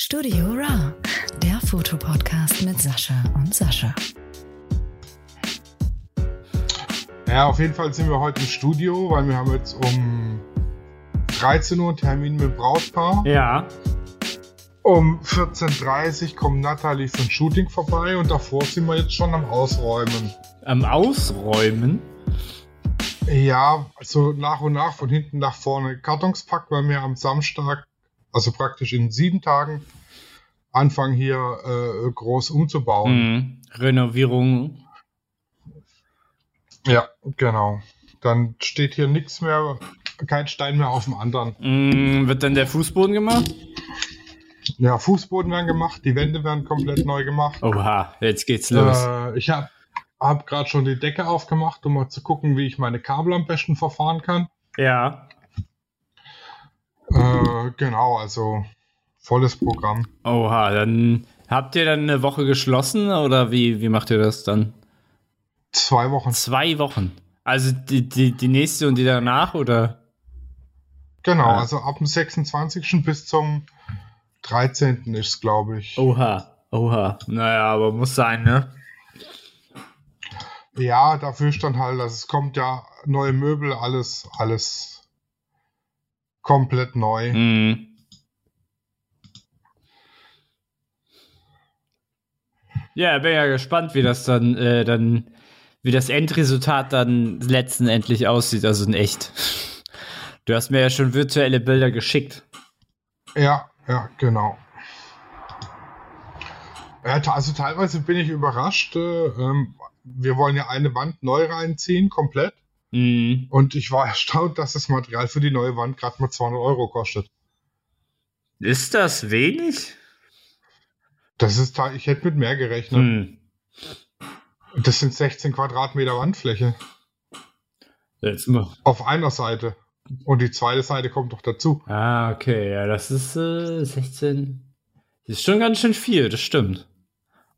Studio Ra, der Fotopodcast mit Sascha und Sascha. Ja, auf jeden Fall sind wir heute im Studio, weil wir haben jetzt um 13 Uhr einen Termin mit dem Brautpaar. Ja. Um 14.30 Uhr kommt Nathalie für ein Shooting vorbei und davor sind wir jetzt schon am Ausräumen. Am Ausräumen? Ja, also nach und nach von hinten nach vorne Kartons packt, weil wir am Samstag, also praktisch in sieben Tagen, anfangen hier äh, groß umzubauen. Mhm. Renovierung. Ja, genau. Dann steht hier nichts mehr, kein Stein mehr auf dem anderen. Mhm. Wird dann der Fußboden gemacht? Ja, Fußboden werden gemacht, die Wände werden komplett neu gemacht. Oha, jetzt geht's los. Äh, ich habe hab gerade schon die Decke aufgemacht, um mal zu gucken, wie ich meine Kabel am besten verfahren kann. ja. Äh, genau, also volles Programm. Oha, dann habt ihr dann eine Woche geschlossen oder wie, wie macht ihr das dann? Zwei Wochen. Zwei Wochen. Also die, die, die nächste und die danach oder? Genau, Ah. also ab dem 26. bis zum 13. ist, glaube ich. Oha, oha. Naja, aber muss sein, ne? Ja, dafür stand halt, dass es kommt ja neue Möbel, alles, alles komplett neu. Mhm. Ja, bin ja gespannt, wie das dann, äh, dann, wie das Endresultat dann letztendlich aussieht, also in echt. Du hast mir ja schon virtuelle Bilder geschickt. Ja, ja, genau. Also teilweise bin ich überrascht. Äh, ähm, wir wollen ja eine Wand neu reinziehen, komplett. Mhm. Und ich war erstaunt, dass das Material für die neue Wand gerade mal 200 Euro kostet. Ist das wenig? Das ist, ich hätte mit mehr gerechnet. Hm. Das sind 16 Quadratmeter Wandfläche Jetzt mal. auf einer Seite. Und die zweite Seite kommt doch dazu. Ah, okay, ja, das ist äh, 16. Das ist schon ganz schön viel, das stimmt.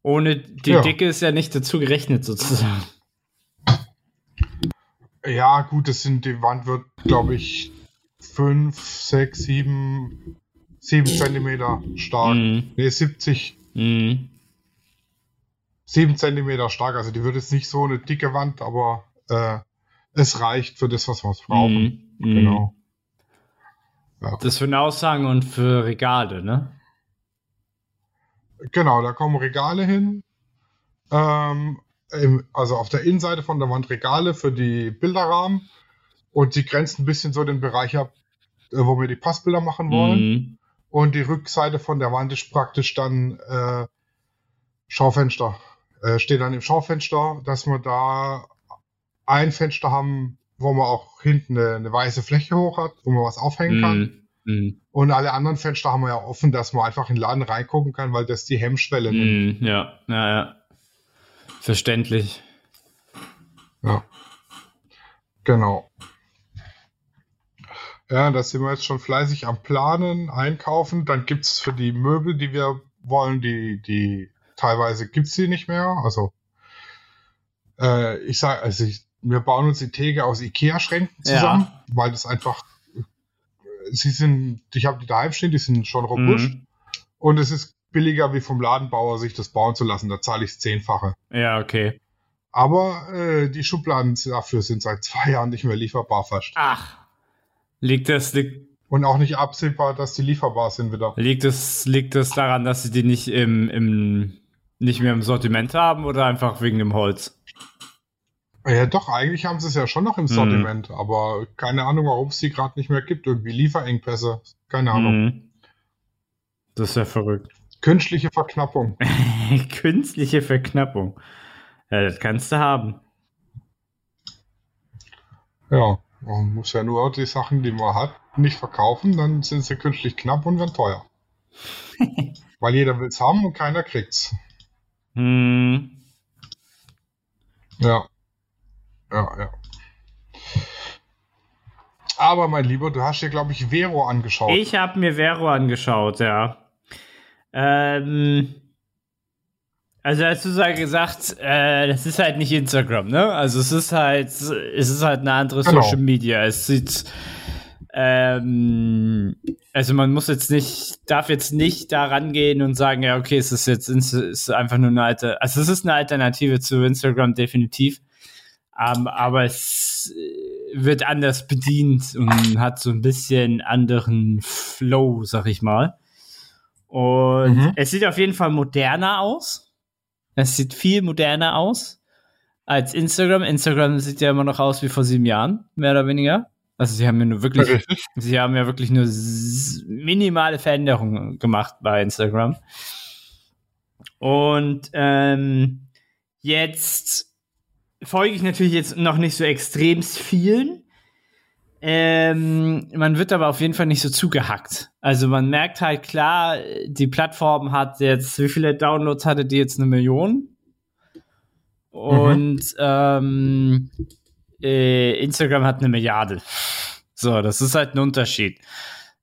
Ohne die Ja. Dicke ist ja nicht dazu gerechnet, sozusagen. Ja, gut, das sind, die Wand wird, glaube ich, 5, 6, 7, 7 Zentimeter stark. Mhm. Nee, 70, Mhm. 7 Zentimeter stark. Also die wird jetzt nicht so eine dicke Wand, aber äh, es reicht für das, was wir brauchen. Mhm. Mhm. Genau. Das für eine Aushang und für Regale, ne? Genau, da kommen Regale hin. Ähm, also auf der Innenseite von der Wand Regale für die Bilderrahmen. Und sie grenzt ein bisschen so den Bereich ab, äh, wo wir die Passbilder machen wollen. Mhm. Und die Rückseite von der Wand ist praktisch dann äh, Schaufenster. Äh, steht dann im Schaufenster, dass wir da ein Fenster haben, wo man auch hinten eine, eine weiße Fläche hoch hat, wo man was aufhängen kann. Mhm. Mhm. Und alle anderen Fenster haben wir ja offen, dass man einfach in den Laden reingucken kann, weil das die Hemmschwelle nimmt. Mhm. Ja, ja, ja. Verständlich. Ja. Genau. Ja, da sind wir jetzt schon fleißig am Planen, einkaufen. Dann gibt es für die Möbel, die wir wollen, die, die teilweise gibt es die nicht mehr. Also äh, ich sage, also ich, wir bauen uns die Theke aus Ikea-Schränken zusammen, weil das einfach, sie sind, ich habe die daheim stehen, die sind schon robust. Mhm. Und es ist billiger, wie vom Ladenbauer sich das bauen zu lassen. Da zahle ich das Zehnfache. Ja, okay. Aber äh, die Schubladen dafür sind seit zwei Jahren nicht mehr lieferbar fast. Ach. Liegt das, liegt, Und auch nicht absehbar, dass die lieferbar sind wieder. liegt es, liegt es daran, dass sie die nicht im, im, nicht mehr im Sortiment haben oder einfach wegen dem Holz? Ja, doch, eigentlich haben sie es ja schon noch im Sortiment, aber keine Ahnung, warum es die gerade nicht mehr gibt. Irgendwie Lieferengpässe. Keine Ahnung. Mhm. Das ist ja verrückt. Künstliche Verknappung. Künstliche Verknappung. Ja, das kannst du haben. Ja, man muss ja nur die Sachen, die man hat, nicht verkaufen, dann sind sie künstlich knapp und werden teuer. Weil jeder will es haben und keiner kriegt's. Hm. Ja. Ja, ja. Aber mein Lieber, du hast dir, glaube ich, Vero angeschaut. Ich habe mir Vero angeschaut, ja. Ähm, also hast du ja gesagt, äh, das ist halt nicht Instagram, ne? Also es ist halt, es ist halt eine andere Genau. Social Media. Es sieht, Ähm, also man muss jetzt nicht, darf jetzt nicht da rangehen und sagen, ja, okay, es ist jetzt ist einfach nur eine alte, also es ist eine Alternative zu Instagram definitiv. Um, ähm, aber es wird anders bedient und hat so ein bisschen anderen Flow, sag ich mal. Und mhm. es sieht auf jeden Fall moderner aus. Es sieht viel moderner aus als Instagram. Instagram sieht ja immer noch aus wie vor sieben Jahren, mehr oder weniger. Also sie haben ja nur wirklich, sie haben ja wirklich nur minimale Veränderungen gemacht bei Instagram. Und ähm, jetzt folge ich natürlich jetzt noch nicht so extrem vielen. Ähm, man wird aber auf jeden Fall nicht so zugehackt. Also man merkt halt klar, die Plattform hat jetzt, wie viele Downloads hatte die jetzt? Eine Million? Und mhm. ähm, äh, Instagram hat eine Milliarde. So, das ist halt ein Unterschied.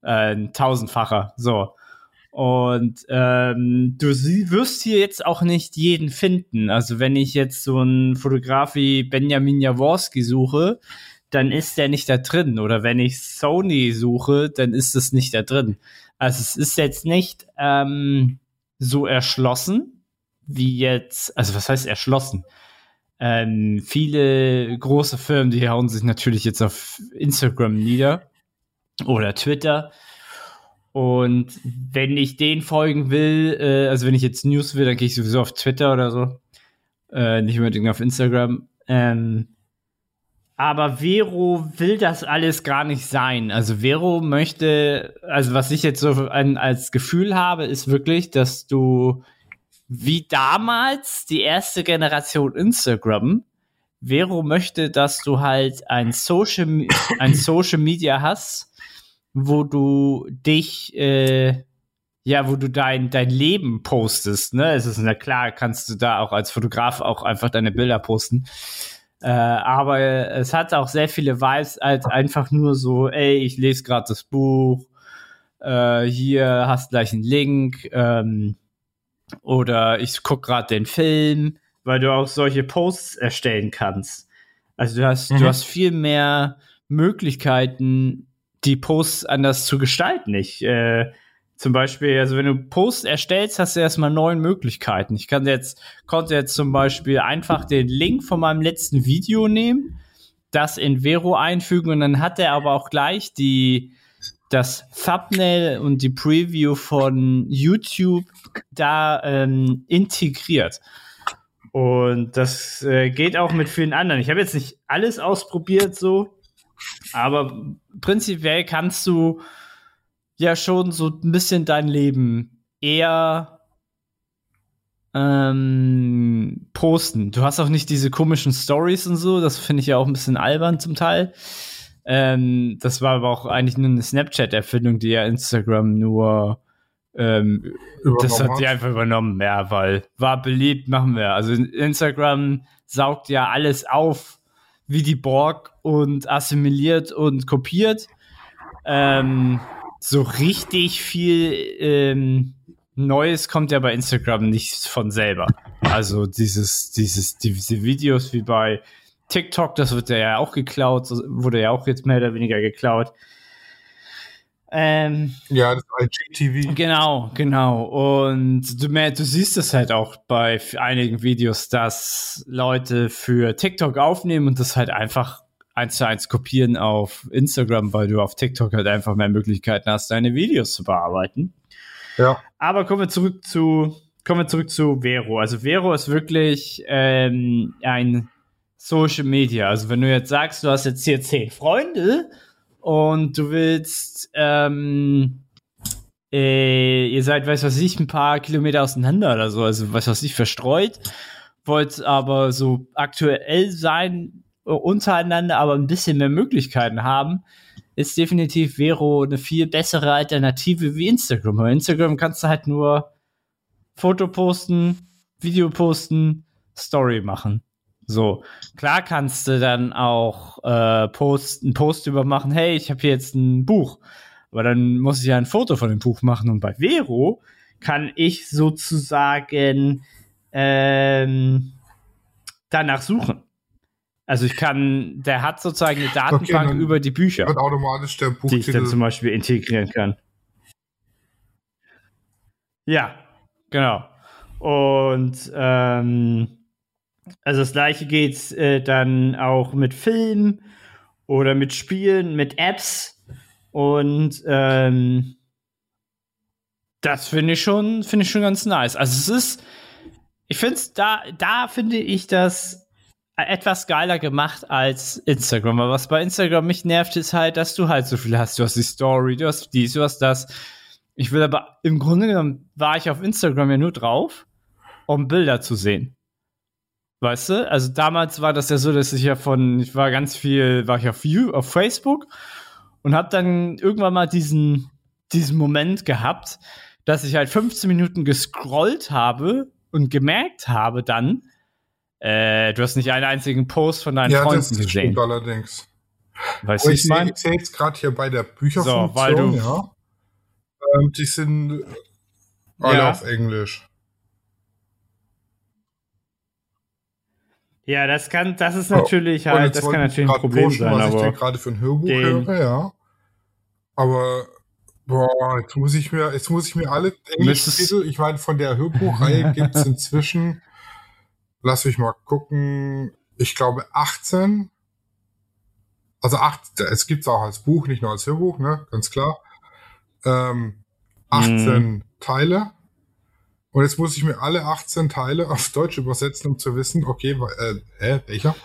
Äh, ein tausendfacher. So. Und ähm, du wirst hier jetzt auch nicht jeden finden. Also wenn ich jetzt so einen Fotograf wie Benjamin Jaworski suche, dann ist der nicht da drin. Oder wenn ich Sony suche, dann ist es nicht da drin. Also es ist jetzt nicht ähm, so erschlossen wie jetzt, also was heißt erschlossen? Ähm, viele große Firmen, die hauen sich natürlich jetzt auf Instagram nieder oder Twitter. Und wenn ich denen folgen will, äh, also wenn ich jetzt News will, dann gehe ich sowieso auf Twitter oder so. Äh, nicht unbedingt auf Instagram. Ähm, aber Vero will das alles gar nicht sein. Also Vero möchte, also was ich jetzt so ein, als Gefühl habe, ist wirklich, dass du wie damals die erste Generation Instagram. Vero möchte, dass du halt ein Social, ein Social Media hast, wo du dich, äh, ja, wo du dein, dein Leben postest, ne? Es ist, na klar, kannst du da auch als Fotograf auch einfach deine Bilder posten. Äh, aber es hat auch sehr viele Vibes als einfach nur so, ey, ich lese gerade das Buch, äh, hier hast gleich einen Link, ähm, oder ich gucke gerade den Film, weil du auch solche Posts erstellen kannst. Also du hast, mhm. du hast viel mehr Möglichkeiten, die Posts anders zu gestalten. Ich, äh, zum Beispiel, also wenn du Posts erstellst, hast du erstmal neun Möglichkeiten. Ich kann jetzt, konnte jetzt zum Beispiel einfach den Link von meinem letzten Video nehmen, das in Vero einfügen und dann hat er aber auch gleich die, das Thumbnail und die Preview von YouTube da ähm, integriert. Und das äh, geht auch mit vielen anderen. Ich habe jetzt nicht alles ausprobiert so, aber prinzipiell kannst du ja schon so ein bisschen dein Leben eher ähm, posten. Du hast auch nicht diese komischen Stories und so. Das finde ich ja auch ein bisschen albern zum Teil. Ähm, das war aber auch eigentlich nur eine Snapchat-Erfindung, die ja Instagram nur ähm, das hat die einfach übernommen, ja, weil war beliebt, machen wir. Also Instagram saugt ja alles auf wie die Borg und assimiliert und kopiert. Ähm, so richtig viel ähm, Neues kommt ja bei Instagram nicht von selber. Also dieses, dieses, diese Videos wie bei TikTok, das wird ja auch geklaut, wurde ja auch jetzt mehr oder weniger geklaut. Ähm, ja, das IGTV. Genau, genau. Und du, du siehst es halt auch bei einigen Videos, dass Leute für TikTok aufnehmen und das halt einfach eins zu eins kopieren auf Instagram, weil du auf TikTok halt einfach mehr Möglichkeiten hast, deine Videos zu bearbeiten. Ja. Aber kommen wir zurück zu, kommen wir zurück zu Vero. Also Vero ist wirklich ähm, ein Social Media. Also wenn du jetzt sagst, du hast jetzt hier zehn Freunde und du willst, ähm, äh, ihr seid, weiß was ich, ein paar Kilometer auseinander oder so, also was weiß ich, verstreut, wollt aber so aktuell sein untereinander, aber ein bisschen mehr Möglichkeiten haben, ist definitiv Vero eine viel bessere Alternative wie Instagram. Bei Instagram kannst du halt nur Foto posten, Video posten, Story machen. So, klar kannst du dann auch äh, Post, einen Post übermachen, hey, ich habe hier jetzt ein Buch. Aber dann muss ich ja ein Foto von dem Buch machen. Und bei Vero kann ich sozusagen ähm, danach suchen. Also ich kann, der hat sozusagen eine Datenbank dann über die Bücher, Wird automatisch der die ich dann Buchtitel. zum Beispiel integrieren kann. Ja, genau. Und ähm, also das gleiche geht äh, dann auch mit Filmen oder mit Spielen, mit Apps. Und ähm, das finde ich schon, finde ich schon ganz nice. Also es ist, ich finde es, da, da finde ich das etwas geiler gemacht als Instagram. Aber was bei Instagram mich nervt, ist halt, dass du halt so viel hast. Du hast die Story, du hast dies, du hast das. Ich will aber, im Grunde genommen war ich auf Instagram ja nur drauf, um Bilder zu sehen. Weißt du? Also damals war das ja so, dass ich ja von, ich war ganz viel, war ich auf, You, auf Facebook und habe dann irgendwann mal diesen, diesen Moment gehabt, dass ich halt 15 Minuten gescrollt habe und gemerkt habe dann, äh, du hast nicht einen einzigen Post von deinen ja, das Freunden stimmt gesehen. allerdings. Weißt du, ich ich sehe ich jetzt gerade hier bei der Bücherfunktion, So, weil du- ja. Ähm, die sind alle Ja. auf Englisch. Ja, das kann, das ist natürlich Oh, halt, das kann ich natürlich ein Problem pushen, sein, was ich aber gerade für ein Hörbuch höre, ja. Aber boah, jetzt muss ich mir, jetzt muss ich mir alle englischen Müsstest- Titel, ich meine, von der Hörbuchreihe gibt es inzwischen, lass mich mal gucken, ich glaube 18. Also acht, es gibt's auch als Buch, nicht nur als Hörbuch, ne, ganz klar. Ähm, 18 Mhm. Teile. Und jetzt muss ich mir alle 18 Teile auf Deutsch übersetzen, um zu wissen, okay, äh, hä, welcher?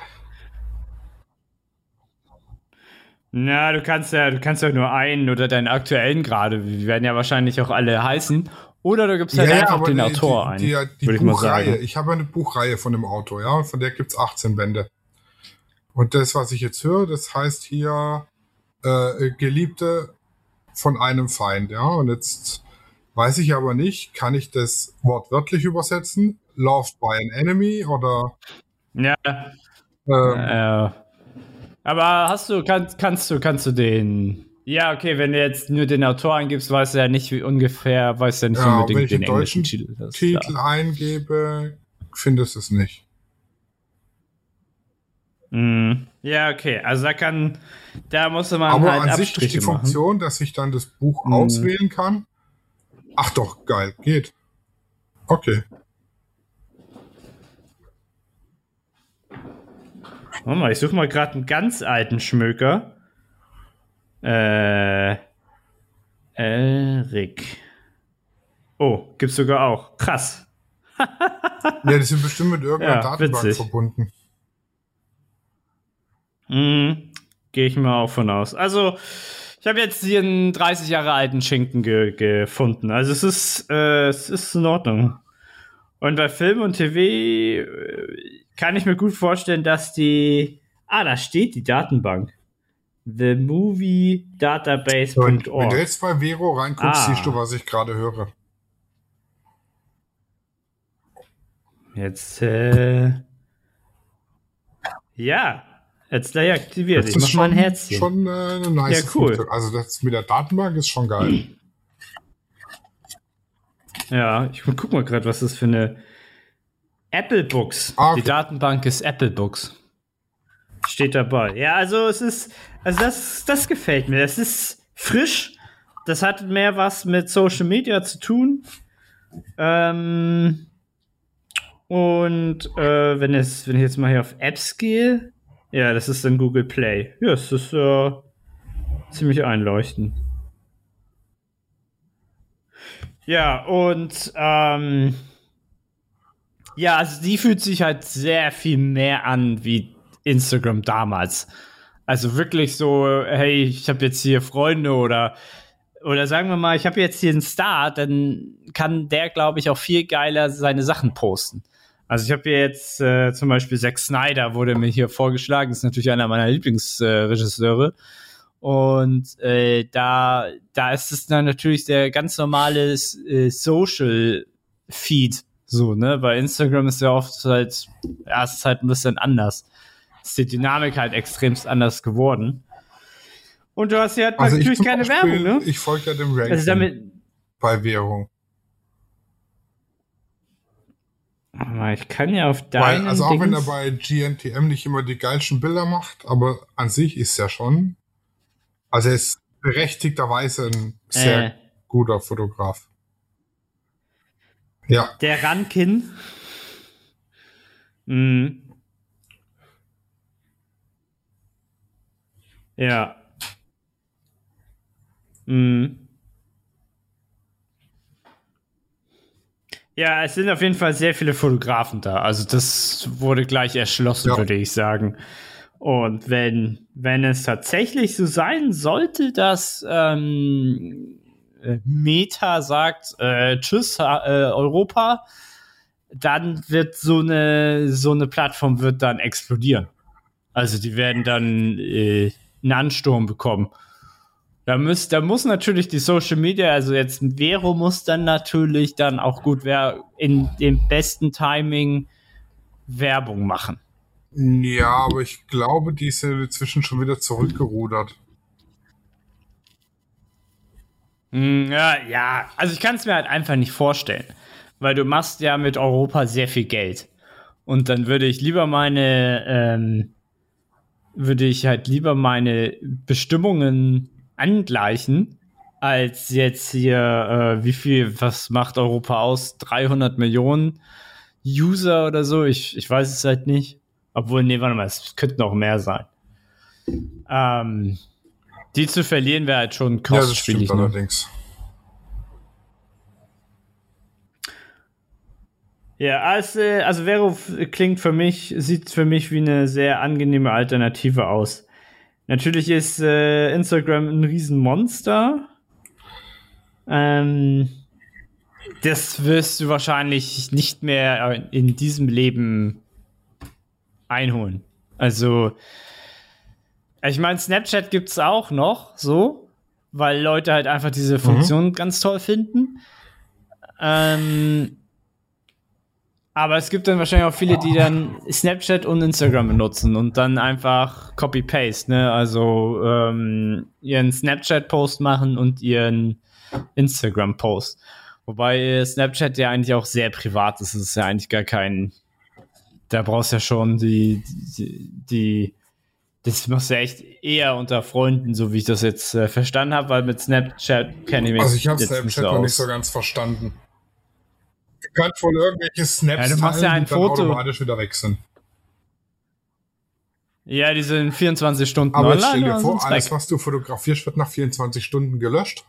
Na, du kannst ja, du kannst ja nur einen oder deinen aktuellen gerade, die werden ja wahrscheinlich auch alle heißen. Oder du gibst halt einfach den die, Autor die, ein. Die, die mal Buchreihe. Ich habe eine Buchreihe von dem Autor, ja, und von der gibt's 18 Bände. Und das, was ich jetzt höre, das heißt hier äh, Geliebte von einem Feind, ja. Und jetzt weiß ich aber nicht, kann ich das wortwörtlich übersetzen? Loved by an enemy oder Ja, ähm, äh, aber hast du, kannst, kannst du, kannst du den. Ja, okay, wenn du jetzt nur den Autor eingibst, weißt du ja nicht wie ungefähr, weißt du ja nicht Ja, wenn unbedingt ich den den deutschen Titel. Das Titel klar. eingebe, findest du es nicht. Mhm. Ja, okay, also da kann, da musste man Aber halt an sich ist Abstriche die machen. Funktion, dass ich dann das Buch Mhm. auswählen kann. Ach doch, geil, geht. Okay. Warte mal, ich suche mal gerade einen ganz alten Schmöker. Äh. Erik. Oh, gibt's sogar auch. Krass. Ja, die sind bestimmt mit irgendeiner Ja, Datenbank witzig. verbunden. Mhm. Gehe ich mal auch von aus. Also, ich habe jetzt hier einen 30 Jahre alten Schinken ge gefunden. Also, es ist, äh, es ist in Ordnung. Und bei Film und TV äh, kann ich mir gut vorstellen, dass die. Ah, da steht die Datenbank. The Movie Und wenn du jetzt bei Vero reinguckst, Ah. siehst du, was ich gerade höre. Jetzt, äh. Ja, jetzt gleich aktiviert. Ich mach mal ein Herzchen. schon äh, eine nice Ja, cool. Funktion. Also das mit der Datenbank ist schon geil. Ja, ich guck mal gerade, was das für eine Apple Books. Ah, okay. Die Datenbank ist Apple Books. Steht dabei. Ja, also es ist, also das, das gefällt mir. Es ist frisch. Das hat mehr was mit Social Media zu tun. Ähm, und äh, wenn es, wenn ich jetzt mal hier auf Apps gehe, ja, das ist dann Google Play. Ja, es ist äh, ziemlich einleuchtend. Ja, und ähm, ja, also die fühlt sich halt sehr viel mehr an wie Instagram damals. Also wirklich so, hey, ich habe jetzt hier Freunde oder oder sagen wir mal, ich habe jetzt hier einen Star, dann kann der, glaube ich, auch viel geiler seine Sachen posten. Also ich habe hier jetzt äh, zum Beispiel Zack Snyder, wurde mir hier vorgeschlagen, ist natürlich einer meiner Lieblingsregisseure. Und äh, da, da ist es dann natürlich der ganz normale äh, Social Feed, so, ne? Bei Instagram ist ja oft halt, ja, es ist halt ein bisschen anders. Ist die Dynamik halt extremst anders geworden. Und du hast ja halt Also ich natürlich keine Beispiel, Werbung, ne? Ich folge ja dem Ranking Also damit, bei Währung. Ich kann ja auf Weil, deinen also auch wenn er Dings- bei GNTM nicht immer die geilsten Bilder macht, aber an sich ist er schon. Also er ist berechtigterweise ein sehr äh, guter Fotograf. Ja, der Rankin. Mhm. Ja. Mhm. Ja, es sind auf jeden Fall sehr viele Fotografen da. Also das wurde gleich erschlossen, Ja. würde ich sagen. Und wenn, wenn es tatsächlich so sein sollte, dass ähm, äh, Meta sagt, äh, tschüss, äh, Europa, dann wird so eine, so eine Plattform wird dann explodieren. Also die werden dann äh, einen Ansturm bekommen. Da muss, da muss natürlich die Social Media, also jetzt Vero muss dann natürlich dann auch gut wer in dem besten Timing Werbung machen. ja, aber ich glaube, die sind inzwischen schon wieder zurückgerudert. Mm, Ja, ja, also ich kann es mir halt einfach nicht vorstellen, weil du machst ja mit Europa sehr viel Geld. Und dann würde ich lieber meine, ähm, würde ich halt lieber meine Bestimmungen angleichen, als jetzt hier, äh, wie viel, was macht Europa aus? 300 Millionen User oder so? Ich, ich weiß es halt nicht. Obwohl, nee, warte mal, es könnten auch mehr sein. Ähm, die zu verlieren wäre halt schon Ja, das kostspielig. stimmt ne? allerdings. Ja, also, also Vero klingt für mich, sieht für mich wie eine sehr angenehme Alternative aus. Natürlich ist äh, Instagram ein Riesenmonster. Ähm, das wirst du wahrscheinlich nicht mehr in diesem Leben einholen. Also, ich meine, Snapchat gibt's auch noch, so, weil Leute halt einfach diese Funktion ganz toll finden. Ähm, aber es gibt dann wahrscheinlich auch viele, die dann Snapchat und Instagram benutzen und dann einfach Copy-Paste, ne? Also ähm, ihren Snapchat-Post machen und ihren Instagram-Post. Wobei Snapchat ja eigentlich auch sehr privat ist. Es ist ja eigentlich gar kein. Da brauchst du ja schon die, die, die das machst du ja echt eher unter Freunden, so wie ich das jetzt äh, verstanden habe, weil mit Snapchat kenne ich mich Also ich habe Snapchat noch nicht so ganz verstanden. Du kannst wohl irgendwelche Snaps Ja, du machst ja ein die dann Foto. automatisch wieder weg sind. Ja, die sind 24 Stunden Aber online. stell dir vor, alles, weg? was du fotografierst, wird nach 24 Stunden gelöscht.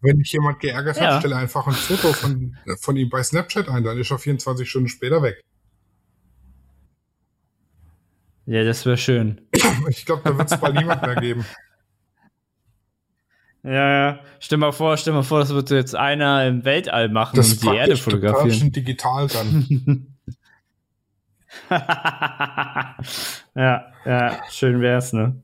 Wenn dich jemand geärgert Ja. hat, stelle einfach ein Foto von, von ihm bei Snapchat ein, dann ist er 24 Stunden später weg. Ja, das wäre schön. Ich glaube, da wird es bald niemand mehr geben. Ja, ja. Stell mal vor, stell mal vor, das wird jetzt einer im Weltall machen Das und ist die Erde fotografieren. schon digital dann. ja, ja, schön wär's, ne?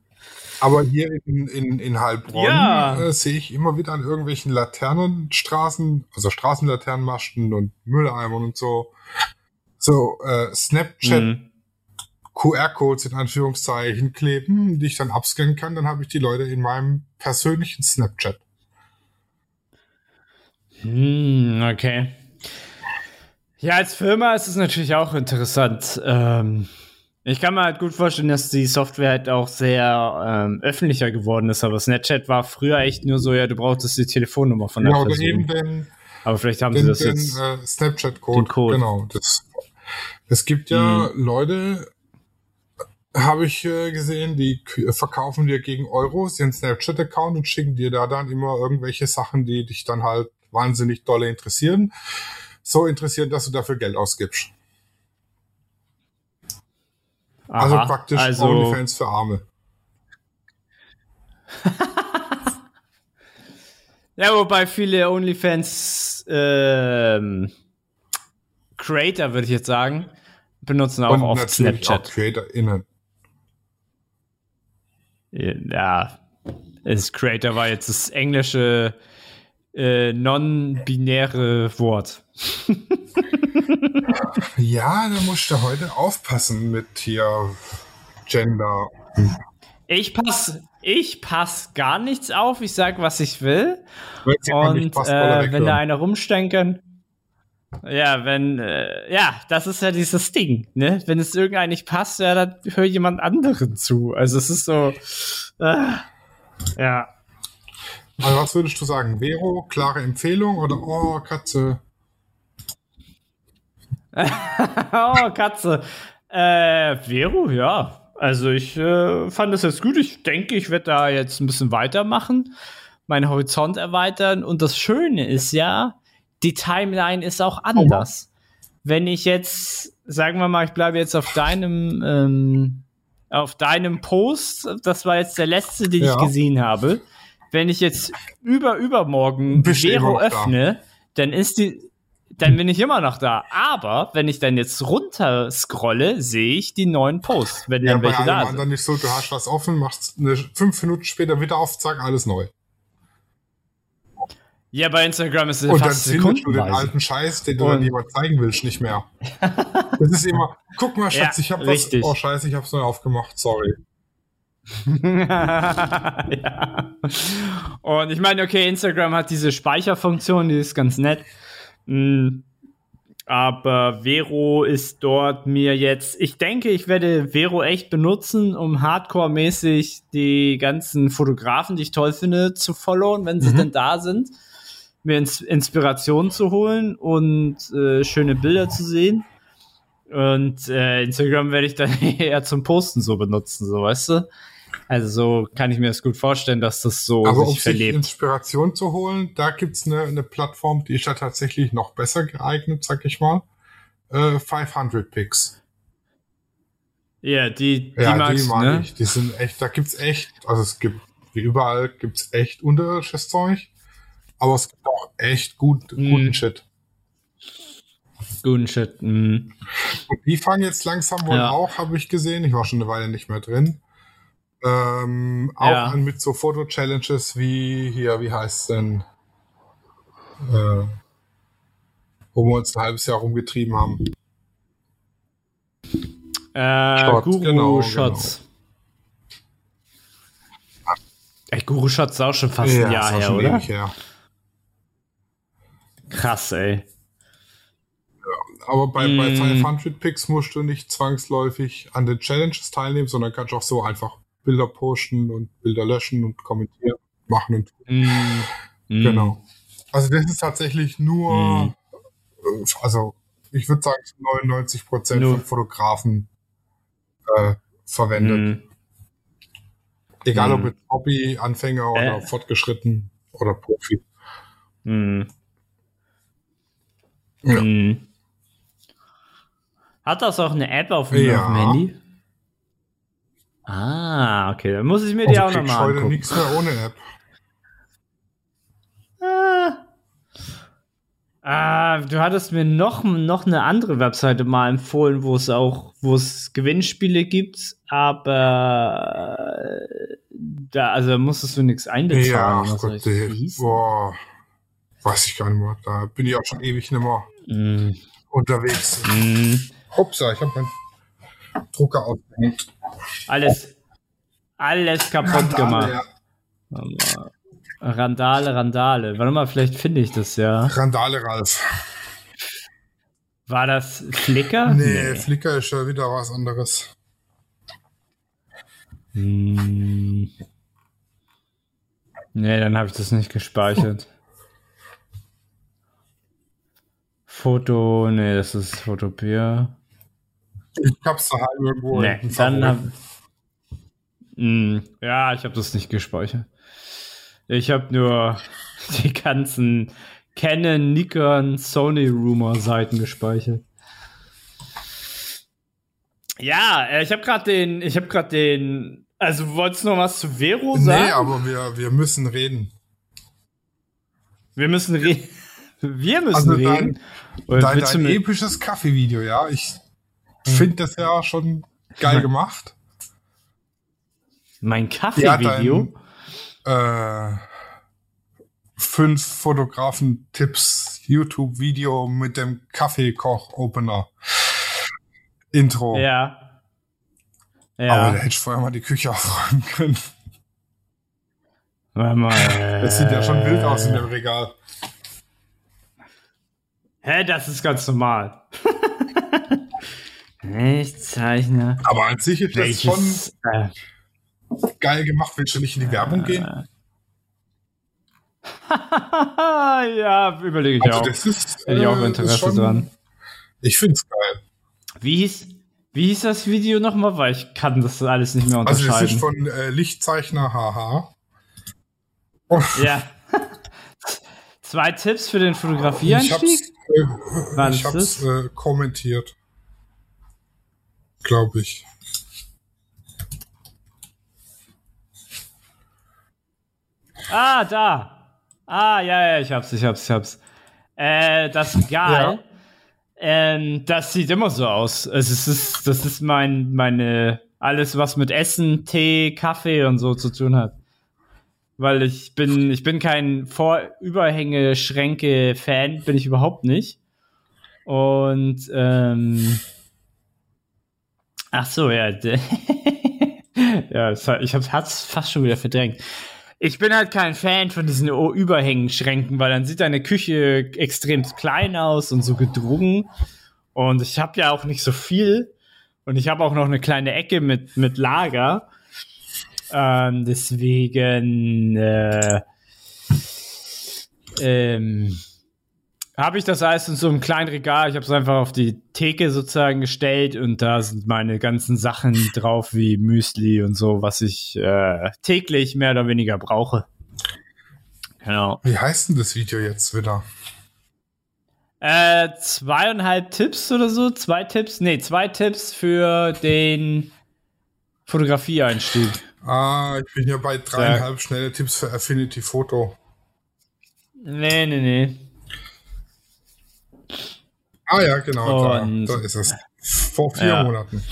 Aber hier in, in, in Heilbronn Ja. äh, sehe ich immer wieder an irgendwelchen Laternenstraßen, also Straßenlaternenmasten und Mülleimern und so, so äh, Snapchat Mhm. QR-Codes in Anführungszeichen kleben, die ich dann abscannen kann, dann habe ich die Leute in meinem persönlichen Snapchat. Hm, okay. Ja, als Firma ist es natürlich auch interessant. Ähm, ich kann mir halt gut vorstellen, dass die Software halt auch sehr ähm, öffentlicher geworden ist, aber Snapchat war früher echt nur so, ja, du brauchtest die Telefonnummer von der Ja, oder eben Person. den, Aber vielleicht haben sie den, das den jetzt. äh, Snapchat-Code. Genau. Das, es gibt ja Mhm. Leute, habe ich äh, gesehen, die k- verkaufen dir gegen Euros ihren Snapchat-Account und schicken dir da dann immer irgendwelche Sachen, die dich dann halt wahnsinnig dolle interessieren. So interessieren, dass du dafür Geld ausgibst. Also Aha, praktisch also, OnlyFans für Arme. Ja, wobei viele OnlyFans ähm, Creator, würde ich jetzt sagen, benutzen auch und oft Snapchat. auch CreatorInnen. Ja, das Creator war jetzt das englische äh, non-binäre Wort. Ja, da musst du heute aufpassen mit hier Gender. Ich pass, ich pass gar nichts auf. Ich sag, was ich will. Und äh, wenn da einer rumstenkern, Ja, wenn, äh, ja, das ist ja dieses Ding, ne? Wenn es irgendeinem nicht passt, ja, dann hör jemand anderen zu. Also es ist so, äh, ja. Also was würdest du sagen? Vero, klare Empfehlung oder oh, Katze? oh, Katze. Äh, Vero, ja. Also ich äh, fand das jetzt gut. Ich denke, ich werde da jetzt ein bisschen weitermachen, meinen Horizont erweitern. Und das Schöne ist ja, die Timeline ist auch anders. Wenn ich jetzt, sagen wir mal, ich bleibe jetzt auf deinem, ähm, auf deinem Post, das war jetzt der letzte, den Ja. ich gesehen habe. Wenn ich jetzt über übermorgen Bist Vero noch da. öffne, dann ist die, dann bin ich immer noch da. Aber wenn ich dann jetzt runter scrolle, sehe ich die neuen Posts, wenn Ja, dann bei welche allem da sind. anderen nicht so, du hast was offen, machst eine, fünf Minuten später wieder auf, zack, alles neu. Ja, bei Instagram ist es Und dann findest du den alten Scheiß, den du Und- dann jemand zeigen willst, nicht mehr. Das ist immer, guck mal, Schatz, Ja, ich hab was, richtig. oh Scheiße, ich hab's neu aufgemacht, sorry. ja. Und ich meine, okay, Instagram hat diese Speicherfunktion, die ist ganz nett. Mm, Aber Vero ist dort mir jetzt. Ich denke, ich werde Vero echt benutzen, um hardcore-mäßig die ganzen Fotografen, die ich toll finde, zu followen, wenn sie Mhm. denn da sind. Mir Ins Inspiration zu holen und äh, schöne Bilder zu sehen. Und äh, Instagram werde ich dann eher zum Posten so benutzen, so weißt du? Also so kann ich mir das gut vorstellen, dass das so Aber um sich sich verlebt. Inspiration zu holen, da gibt's eine, eine Plattform, die ist ja tatsächlich noch besser geeignet, sag ich mal. Äh, 500 Picks. Ja, die, die Ja, die magst du, mag ne? ich. Die sind echt, da gibt's echt, also es gibt, wie überall, gibt's echt unterirdisches Zeug. Aber es gibt auch echt gut, Mhm. guten Shit. Guten Shit. Mm. Und die fangen jetzt langsam wohl Ja. auch, habe ich gesehen. Ich war schon eine Weile nicht mehr drin. Ähm, auch Ja. an mit so Foto-Challenges wie hier, wie heißt denn? Äh, wo wir uns ein halbes Jahr rumgetrieben haben. Äh, Shots, Guru genau, Shots. Ey, Guru Shots ist auch schon fast ein Jahr her, oder? her. Krass, ey. Aber bei, bei Mm. 500 Picks musst du nicht zwangsläufig an den Challenges teilnehmen, sondern kannst auch so einfach Bilder posten und Bilder löschen und kommentieren, machen und Mm. Mm. Genau. Also das ist tatsächlich nur, Mhm. äh, also ich würde sagen, 99 Prozent Nur- von Fotografen äh, verwendet. Mm. Egal ob Mhm. mit Hobby, Anfänger oder Äh. fortgeschritten oder Profi. Mm. Ja. Mm. Hat das auch eine App auf dem, Ja. auf dem Handy? Ah, okay, dann muss ich mir Also die auch nochmal heute angucken. nichts mehr ohne App. Ah. Ah, du hattest mir noch, noch eine andere Webseite mal empfohlen, wo es auch, wo es Gewinnspiele gibt, aber äh, da, also musstest du nichts Ja, einbezahlen. ach was Gott, ich- hieß boah, weiß ich gar nicht mehr. Da bin ich auch schon ewig nicht mehr Mm, unterwegs. mm, Hupsa, ich habe meinen Drucker aufgehängt. alles, alles kaputt Randale, gemacht. ja. Randale, Randale. Warte mal, vielleicht finde ich das ja. Randale, Ralf. War das Flickr? Nee, Flickr ist ja wieder was anderes. Hm. Nee, dann habe ich das nicht gespeichert. Foto, nee, das ist Fotopia. Ich hab's daheim irgendwo. Nee, dann hab, Favoriten. Hm, ja, ich habe das nicht gespeichert. Ich habe nur die ganzen Canon, Nikon, Sony Rumor Seiten gespeichert. Ja, äh, ich habe gerade den, ich habe gerade den, also wolltest du noch was zu Vero sagen? Nee, aber wir, wir müssen reden. Wir müssen reden. Wir müssen Also reden. Oder Dein, dein episches Kaffee-Video, ja. Ich finde das ja schon geil gemacht. mein Kaffee-Video? äh, fünf Fotografen-Tipps YouTube-Video mit dem Kaffeekoch-Opener. Intro. Ja. Aber Ja. da hätte ich vorher mal die Küche aufräumen können. Warte mal. Das sieht ja schon wild aus in dem Regal. Hä, das ist ganz normal. ich zeichne. Aber an sich ist das schon Welches, äh, geil gemacht. Willst du nicht in die Werbung gehen? ja, überlege ich Also auch. das ist, Hätte ich auch äh, Interesse ist schon, dran. Ich finde es geil. Wie hieß, wie hieß das Video nochmal? Weil ich kann das alles nicht mehr Also das unterscheiden. ist von äh, Lichtzeichner HH. Oh, ja. Zwei Tipps für den Fotografieeinstieg? äh, ich ist hab's das? äh, kommentiert. Glaube ich. Ah, da. Ah, ja, ja, ich hab's, ich hab's, ich hab's. Äh, das Regal, ähm, das sieht immer so aus. Also es ist, das ist mein, meine, alles, was mit Essen, Tee, Kaffee und so zu tun hat. Weil ich bin, ich bin kein Vorüberhänge-Schränke-Fan, bin ich überhaupt nicht. Und, ähm, ach so, ja, ja, ich hab's fast schon wieder verdrängt. Ich bin halt kein Fan von diesen Überhängenschränken, weil dann sieht deine Küche extrem klein aus und so gedrungen. Und ich habe ja auch nicht so viel. Und ich habe auch noch eine kleine Ecke mit, mit Lager. Ähm, deswegen äh, ähm, habe ich das alles in so einem kleinen Regal. Ich habe es einfach auf die Theke sozusagen gestellt und da sind meine ganzen Sachen drauf, wie Müsli und so, was ich äh, täglich mehr oder weniger brauche. Genau. Wie heißt denn das Video jetzt wieder? Äh, zweieinhalb Tipps oder so? Zwei Tipps? Nee, zwei Tipps für den Fotografieeinstieg. Ah, ich bin hier bei dreieinhalb schnelle Tipps für Affinity Photo. Nee, nee, nee. Ah ja, genau, da, da ist es. Vor vier Ja. Monaten.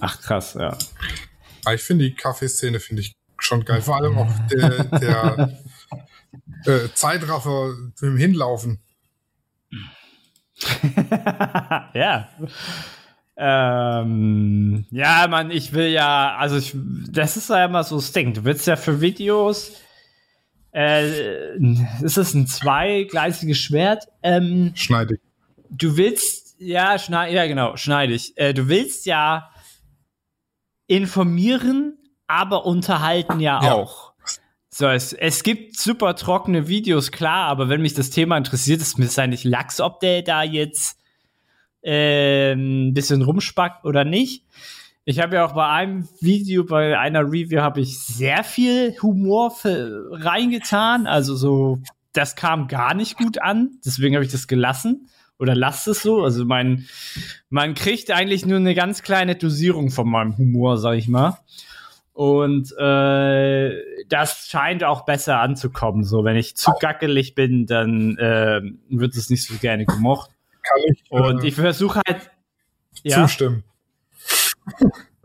Ach, krass, ja. Aber ich finde die Kaffeeszene finde ich schon geil. Vor allem auch der, der äh, Zeitraffer mit dem Hinlaufen. ja. Ähm, ja, Mann, ich will ja, also ich, das ist ja immer so das Ding. Du willst ja für Videos, äh, ist es ein zweigleisiges Schwert? Ähm, Schneidig. du willst, ja, schneid, ja, genau, schneidig. Äh, du willst ja informieren, aber unterhalten ja, Ja. auch. So, es, es gibt super trockene Videos, klar, aber wenn mich das Thema interessiert, ist mir das eigentlich Lachs, ob der da jetzt ähm, ein bisschen rumspackt oder nicht. Ich habe ja auch bei einem Video, bei einer Review, habe ich sehr viel Humor reingetan. Also so, das kam gar nicht gut an. Deswegen habe ich das gelassen. Oder lasst es so. Also mein, man kriegt eigentlich nur eine ganz kleine Dosierung von meinem Humor, sag ich mal. Und äh, das scheint auch besser anzukommen. So, wenn ich zu gackelig bin, dann äh, wird es nicht so gerne gemocht. Kann ich, äh, Und ich versuche halt. Ja, zustimmen.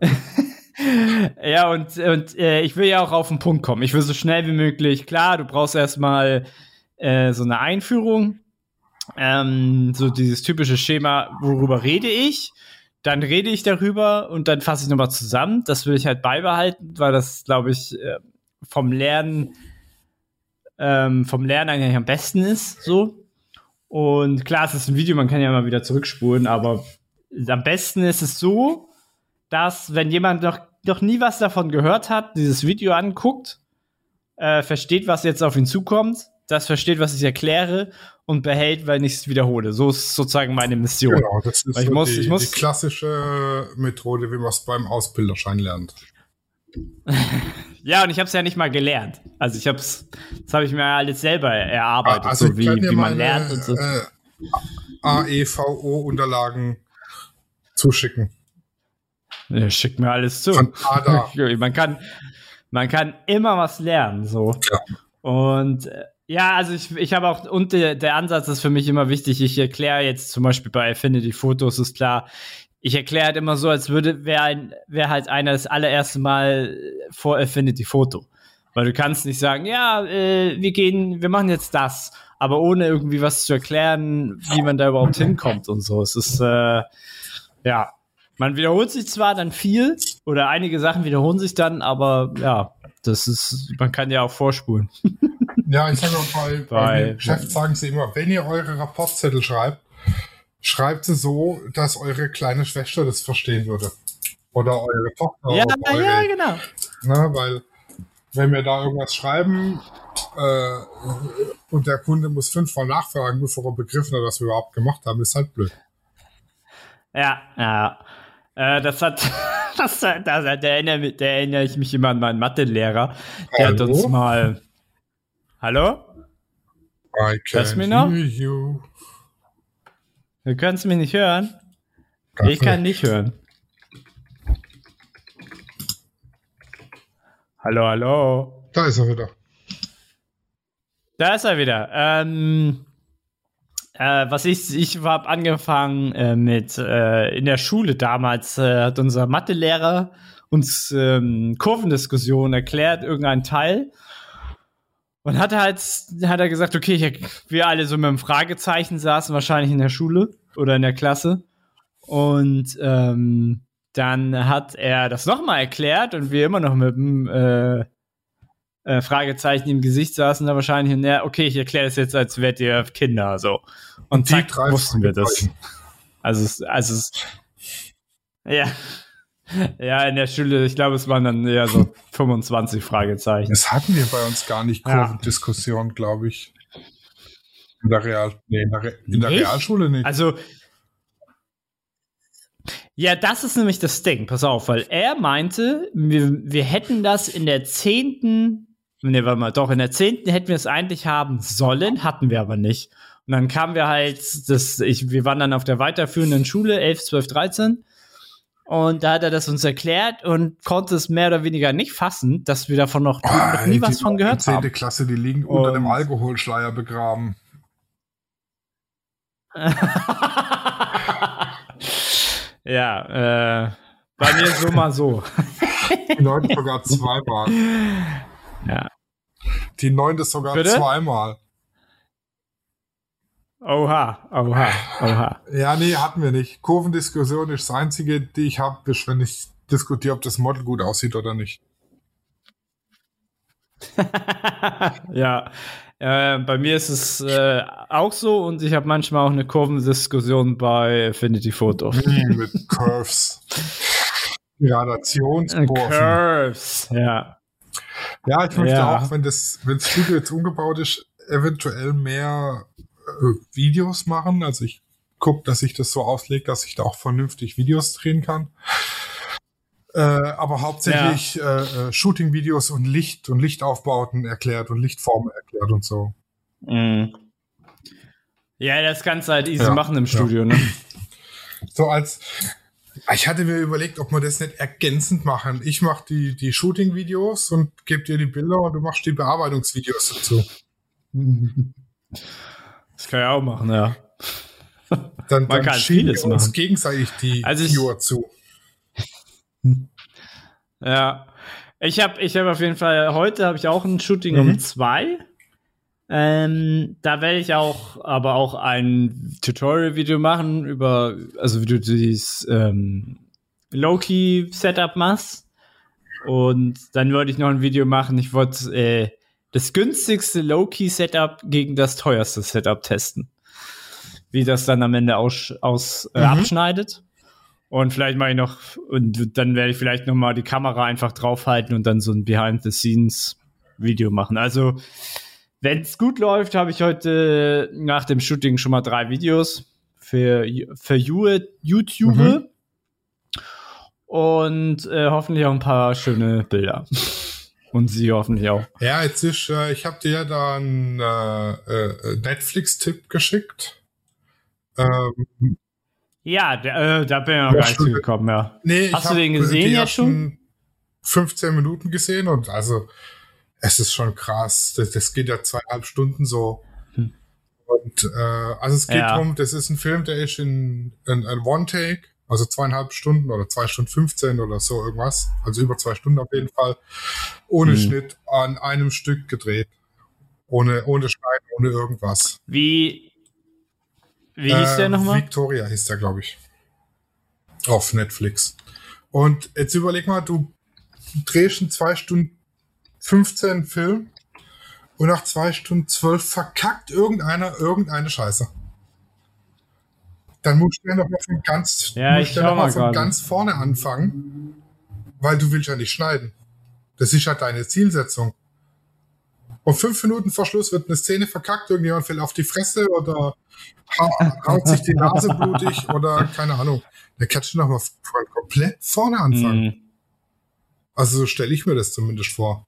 ja, und, und äh, ich will ja auch auf den Punkt kommen. Ich will so schnell wie möglich. Klar, du brauchst erstmal äh, so eine Einführung. Ähm, so dieses typische Schema, worüber rede ich? Dann rede ich darüber und dann fasse ich nochmal zusammen. Das will ich halt beibehalten, weil das, glaube ich, äh, vom Lernen, ähm, vom Lernen eigentlich am besten ist. So. Und klar, es ist ein Video, man kann ja mal wieder zurückspulen, aber am besten ist es so, dass, wenn jemand noch, noch nie was davon gehört hat, dieses Video anguckt, äh, versteht, was jetzt auf ihn zukommt, das versteht, was ich erkläre und behält, wenn ich es wiederhole. So ist sozusagen meine Mission. Genau, das ist Weil ich so muss- die, ich muss- die klassische Methode, wie man es beim Ausbilderschein lernt. Ja, und ich habe es ja nicht mal gelernt. Also ich habe es, das habe ich mir alles selber erarbeitet, also so wie, wie man meine, lernt und so. Äh, AEVO-Unterlagen zuschicken. Ja, schick mir alles zu. Man kann, man kann immer was lernen, so. Ja. Und ja, also ich, ich habe auch, und der, der Ansatz ist für mich immer wichtig. Ich erkläre jetzt zum Beispiel bei Affinity Fotos, ist klar, ich erkläre halt immer so, als würde, wäre ein, wäre halt einer das allererste Mal vor Affinity Foto. Weil du kannst nicht sagen, ja, äh, wir gehen, wir machen jetzt das, aber ohne irgendwie was zu erklären, wie man da überhaupt hinkommt und so. Es ist, äh, ja, man wiederholt sich zwar dann viel oder einige Sachen wiederholen sich dann, aber ja, das ist, man kann ja auch vorspulen. Ja, ich sage mal, bei, bei Bei- Geschäft sagen sie immer, wenn ihr eure Rapportzettel schreibt, schreibt sie so, dass eure kleine Schwester das verstehen würde. Oder eure Tochter. ja, oder eure, ja, genau. ne, weil wenn wir da irgendwas schreiben äh, und der Kunde muss fünfmal nachfragen, bevor er begriffen hat, was wir überhaupt gemacht haben, ist halt blöd. Ja, ja. Äh, das hat, das, das, da erinnere, da erinnere ich mich immer an meinen Mathelehrer. Der hat Hallo? uns mal. Hallo? I Hörst mich noch? hear you. Du kannst mich nicht hören? Ich kann nicht hören. Hallo, hallo. Da ist er wieder. Da ist er wieder. Ähm, äh, was ich, ich habe angefangen äh, mit äh, in der Schule damals äh, hat unser Mathelehrer uns ähm, Kurvendiskussion erklärt, irgendein Teil. Und hat halt, hat er gesagt, okay, ich, wir alle so mit einem Fragezeichen saßen wahrscheinlich in der Schule oder in der Klasse. Und ähm, dann hat er das nochmal erklärt und wir immer noch mit dem äh, äh, Fragezeichen im Gesicht saßen da wahrscheinlich und ja, okay, ich erkläre das jetzt, als wärt ihr Kinder, so. Und zack, wussten wir das. Also es, also ja. Ja, in der Schule, ich glaube, es waren dann eher so 25 Fragezeichen. Das hatten wir bei uns gar nicht, Ja. Kurvendiskussion, glaube ich. In der, Real, nee, in der, Re in der? Realschule nicht. Also, ja, das ist nämlich das Ding. Pass auf, weil er meinte, wir, wir hätten das in der zehnten, nee, warte mal, doch, in der zehnten hätten wir es eigentlich haben sollen, hatten wir aber nicht. Und dann kamen wir halt, das, ich, wir waren dann auf der weiterführenden Schule, 11, 12, 13. Und da hat er das uns erklärt und konnte es mehr oder weniger nicht fassen, dass wir davon noch, noch nie was von gehört Die haben. Klasse, die liegen unter dem Und- Alkoholschleier begraben. ja, äh, bei mir so mal so. Die neunte sogar zweimal. Ja. Die neunte sogar Bitte? zweimal. Oha, oha, oha. Ja, nee, hatten wir nicht. Kurvendiskussion ist das einzige, die ich habe, ist, wenn ich diskutiere, ob das Model gut aussieht oder nicht. ja, äh, bei mir ist es äh, auch so und ich habe manchmal auch eine Kurvendiskussion bei Affinity Photo. Hm, Mit Curves. Gradationskurven. Curves, ja. Ja, ich möchte Ja. auch, wenn das, wenn das Studio jetzt umgebaut ist, eventuell mehr äh, Videos machen. Also ich gucke, dass ich das so auslege, dass ich da auch vernünftig Videos drehen kann. Äh, aber hauptsächlich äh, äh, Shooting-Videos und Licht und Lichtaufbauten erklärt und Lichtformen erklärt und so. Mhm. Ja, das kannst du halt easy Ja, machen im ja. Studio, ne? So als ich hatte mir überlegt, ob wir das nicht ergänzend machen. Ich mache die, die Shooting-Videos und gebe dir die Bilder und du machst die Bearbeitungsvideos dazu. Das kann ich auch machen, ja. Dann, Man dann kann schieben vieles wir uns machen. gegenseitig die Also ich- Viewer zu. Ja. Ich habe ich hab auf jeden Fall, heute habe ich auch ein Shooting Mhm. um zwei. Ähm, da werde ich auch, aber auch ein Tutorial-Video machen über, also wie du dieses ähm, Low-Key-Setup machst. Und dann wollte ich noch ein Video machen. Ich wollte äh, das günstigste Low-Key-Setup gegen das teuerste Setup testen. Wie das dann am Ende aus, aus äh, Mhm. abschneidet. Und vielleicht mache ich noch, und dann werde ich vielleicht noch mal die Kamera einfach draufhalten und dann so ein Behind-the-Scenes-Video machen. Also, wenn es gut läuft, habe ich heute nach dem Shooting schon mal drei Videos für, für You- YouTube Mhm. und äh, hoffentlich auch ein paar schöne Bilder. Und sie hoffentlich auch. Ja, jetzt ist, äh, ich habe dir ja da einen äh, äh, Netflix-Tipp geschickt. Ähm, Ja, der, äh, da bin ich noch Ja, gar nicht zugekommen, ja. nee, Hast ich du den gesehen jetzt ersten 15 Minuten gesehen und also es ist schon krass. Das, das geht ja zweieinhalb Stunden so. Hm. Und äh, also es geht Ja. darum, das ist ein Film, der ist in, in, ein One-Take, also zweieinhalb Stunden oder zwei Stunden 15 oder so irgendwas. Also über zwei Stunden auf jeden Fall. Ohne Hm. Schnitt an einem Stück gedreht. Ohne, ohne Schneiden, ohne irgendwas. Wie, wie hieß der Äh, nochmal? Victoria hieß der, glaube ich. Auf Netflix. Und jetzt überleg mal, du drehst einen 2 Stunden 15 Film und nach zwei Stunden zwölf verkackt irgendeiner irgendeine Scheiße. Dann musst du ja noch mal von ganz, Ja, ich ja mal von ganz vorne anfangen, weil du willst ja nicht schneiden. Das ist halt deine Zielsetzung. Und fünf Minuten vor Schluss wird eine Szene verkackt, irgendjemand fällt auf die Fresse oder ha- haut sich die Nase blutig oder keine Ahnung. Da kannst du noch mal von komplett vorne anfangen. Mhm. Also so stelle ich mir das zumindest vor.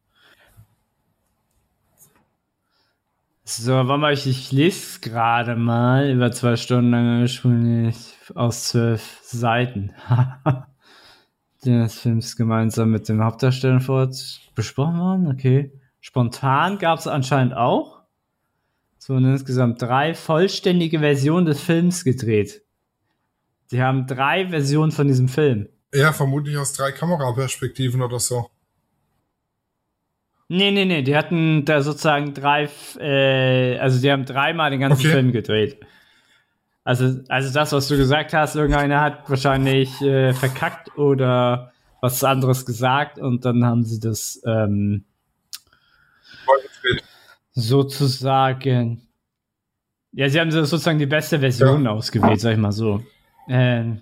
So, warte mal, ich, ich lese gerade mal über zwei Stunden lang ursprünglich aus zwölf Seiten. des Films gemeinsam mit dem Hauptdarsteller fort besprochen worden. Okay. Spontan gab es anscheinend auch. Es wurden insgesamt drei vollständige Versionen des Films gedreht. Sie haben drei Versionen von diesem Film. Ja, vermutlich aus drei Kameraperspektiven oder so. Nee, nee, nee, die hatten da sozusagen drei, äh, also die haben dreimal den ganzen Okay. Film gedreht. Also, also das, was du gesagt hast, irgendeiner hat wahrscheinlich äh, verkackt oder was anderes gesagt und dann haben sie das ähm, sozusagen. Ja, sie haben sozusagen die beste Version ausgewählt, sag ich mal so. Ähm,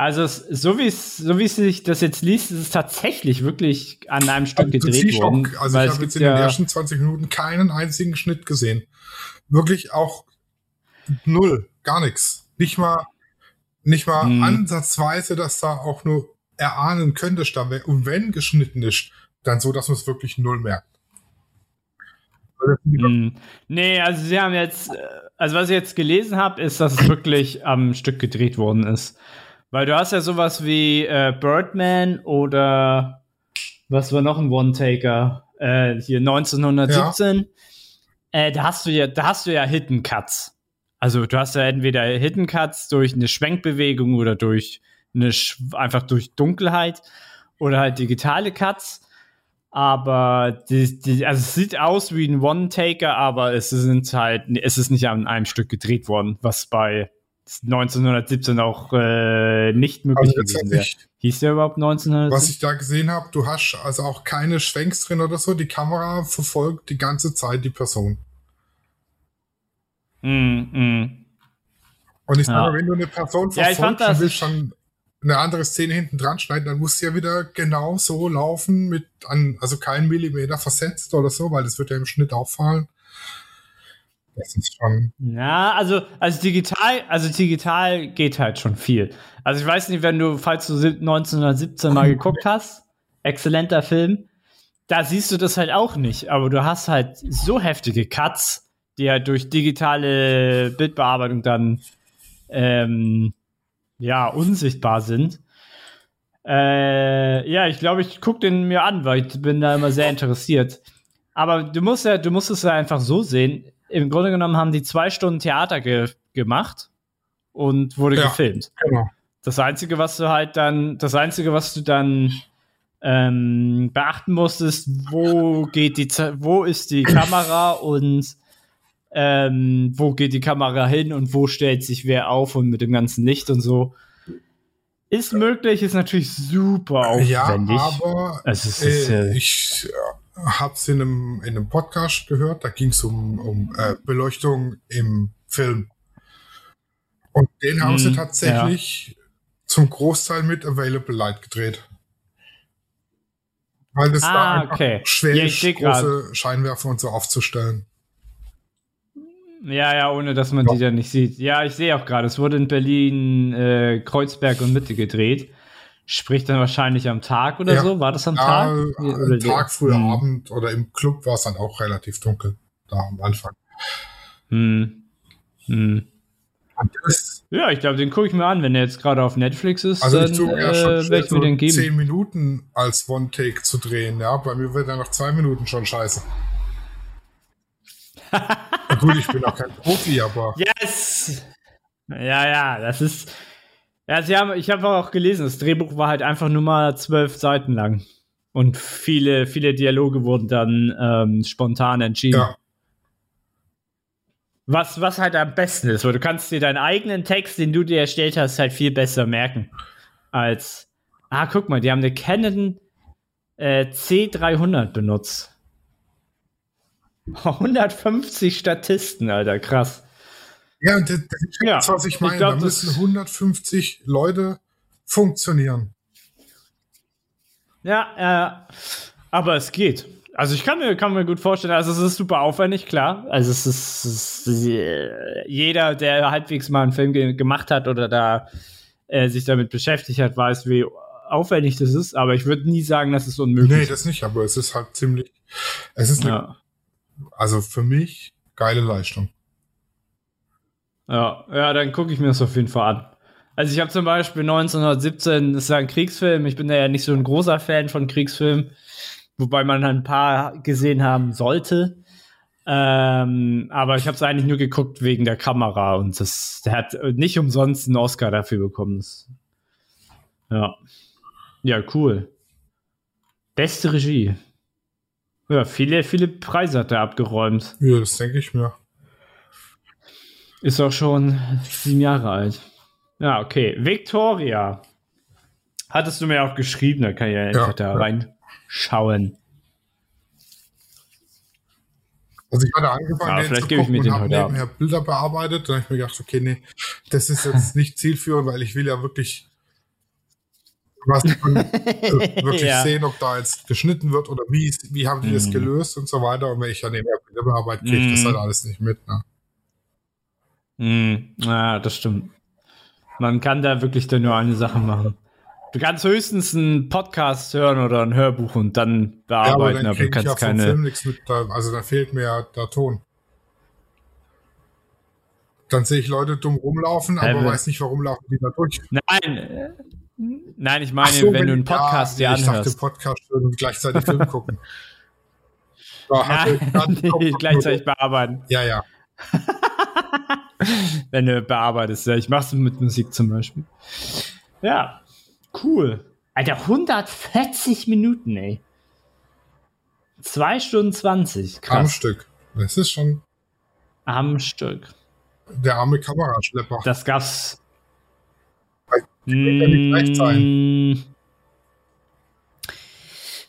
also es, so wie es so wie es sich das jetzt liest, ist es tatsächlich wirklich an einem Stück Also, gedreht worden. auch, also ich habe jetzt in den ja- ersten 20 Minuten keinen einzigen Schnitt gesehen. Wirklich auch null, gar nichts. Nicht mal, nicht mal Hm. ansatzweise, dass da auch nur erahnen könnte, da wär- und wenn geschnitten ist, dann so, dass man es wirklich null merkt. Hm. Nee, also sie haben jetzt, äh, also was ich jetzt gelesen habe, ist, dass es wirklich am Stück gedreht worden ist. Weil du hast ja sowas wie äh, Birdman oder was war noch ein One-Taker? Äh, hier 1917. Äh, da hast du ja, da hast du ja Hidden Cuts. Also du hast ja entweder Hidden Cuts durch eine Schwenkbewegung oder durch eine Sch einfach durch Dunkelheit oder halt digitale Cuts. Aber die, die, also es sieht aus wie ein One-Taker, aber es sind halt, es ist nicht an einem Stück gedreht worden, was bei 1917 auch äh, nicht möglich Also gewesen wäre. Hieß der überhaupt 1917? was ich da gesehen habe, du hast also auch keine Schwenks drin oder so. Die Kamera verfolgt die ganze Zeit die Person. Mm, mm. Und ich sage, Ja. wenn du eine Person Ja, verfolgst und das- willst schon eine andere Szene hinten dran schneiden, dann muss sie ja wieder genau so laufen, mit an, also kein Millimeter versetzt oder so, weil das wird ja im Schnitt auffallen. Das ist schon. Ja, also, also digital, also digital geht halt schon viel. Also ich weiß nicht, wenn du, falls du sieb- 1917 mal geguckt hast, exzellenter Film, da siehst du das halt auch nicht, aber du hast halt so heftige Cuts, die halt durch digitale Bildbearbeitung dann ähm, ja unsichtbar sind. Äh, ja, ich glaube, ich gucke den mir an, weil ich bin da immer sehr interessiert. Aber du musst ja, du musst es ja einfach so sehen. Im Grunde genommen haben die zwei Stunden Theater ge gemacht und wurde Ja. gefilmt. Genau. Das Einzige, was du halt dann, das Einzige, was du dann ähm, beachten musst, ist, wo geht die, wo ist die Kamera und ähm, wo geht die Kamera hin und wo stellt sich wer auf und mit dem ganzen Licht und so. Ist möglich, ist natürlich super Ja, aufwendig. aber also es ist, äh, ich äh, habe es in einem, in einem Podcast gehört, da ging es um, um äh, Beleuchtung im Film. Und den haben sie Mhm, tatsächlich zum Großteil mit Available Light gedreht. Weil das Ah, da okay. schwer Ja, ist, seh grad. große Scheinwerfer und so aufzustellen. Ja, ja, ohne dass man Ja. die dann nicht sieht. Ja, ich sehe auch gerade, es wurde in Berlin, äh, Kreuzberg und Mitte gedreht. Sprich dann wahrscheinlich am Tag oder Ja. so? War das am Ja, Tag? am Tag, früher Hm. Abend oder im Club war es dann auch relativ dunkel, da am Anfang. Hm. Hm. Ja, ich glaube, den gucke ich mir an, wenn der jetzt gerade auf Netflix ist, also ich dann tue ja äh, schon ich mir den geben. zehn Minuten als One-Take zu drehen. Ja, bei mir wird dann nach zwei Minuten schon scheiße. Gut, ich bin auch kein Profi, aber Yes! Ja, ja, das ist. Ja, sie haben, ich habe auch gelesen, das Drehbuch war halt einfach nur mal zwölf Seiten lang. Und viele, viele Dialoge wurden dann ähm, spontan entschieden. ja, Was, was halt am besten ist, weil du kannst dir deinen eigenen Text, den du dir erstellt hast, halt viel besser merken. Als, ah, guck mal, die haben eine Canon äh, C300 benutzt. 150 Statisten, Alter, krass. Ja, und das, das ist Ja, was ich ich meine. glaub, da müssen 150 Leute funktionieren. Ja, äh, aber es geht. Also ich kann mir, kann mir gut vorstellen, also es ist super aufwendig, klar. Also es ist, es ist äh, jeder, der halbwegs mal einen Film ge gemacht hat oder da äh, sich damit beschäftigt hat, weiß, wie aufwendig das ist. Aber ich würde nie sagen, dass es unmöglich Nee, ist. das nicht, aber es ist halt ziemlich. Es ist eine, Ja. Also für mich geile Leistung. Ja, ja, dann gucke ich mir das auf jeden Fall an. Also ich habe zum Beispiel 1917, das ist ja ein Kriegsfilm, ich bin ja nicht so ein großer Fan von Kriegsfilmen, wobei man ein paar gesehen haben sollte. Ähm, aber ich habe es eigentlich nur geguckt wegen der Kamera und das, der hat nicht umsonst einen Oscar dafür bekommen. Ja. Ja, cool. Beste Regie. Ja, viele, viele Preise hat er abgeräumt. Ja, das denke ich mir. Ist auch schon sieben Jahre alt. Ja, okay. Victoria. Hattest du mir auch geschrieben, da kann ich ja einfach da ja. reinschauen. Also ich hatte angefangen, Ja, den vielleicht zu gebe ich mir und den habe heute Abend. nebenher Bilder bearbeitet. Dann habe ich mir gedacht, okay, nee, das ist jetzt nicht zielführend, weil ich will ja wirklich was von, also wirklich Ja. sehen, ob da jetzt geschnitten wird oder wie, wie haben die das Mhm. gelöst und so weiter. Und wenn ich ja nebenher Bilder bearbeite, kriege ich das Mhm. halt alles nicht mit. Ne? Hm, ja, das stimmt. Man kann da wirklich dann nur eine Sache machen. Du kannst höchstens einen Podcast hören oder ein Hörbuch und dann Ja, aber bearbeiten, dann aber du kriege ich ja kannst keine. Film nichts mit. Also da fehlt mir ja der Ton. Dann sehe ich Leute dumm rumlaufen, aber Ähm, weiß nicht, warum laufen die da durch. Nein, äh, nein, ich meine, so, wenn, du einen Podcast ja, dir Ich dachte, anhörst. Podcast hören und gleichzeitig Film gucken. Ich Nein, nicht gleichzeitig bearbeiten. Ja, ja. wenn du bearbeitest. Ja, ich mach's mit Musik zum Beispiel. Ja, cool. Alter, 140 Minuten, ey. 2 Stunden 20. Am Krass. Stück. Das ist schon Am Stück. Der arme Kameraschlepper. Das gab's. Mm,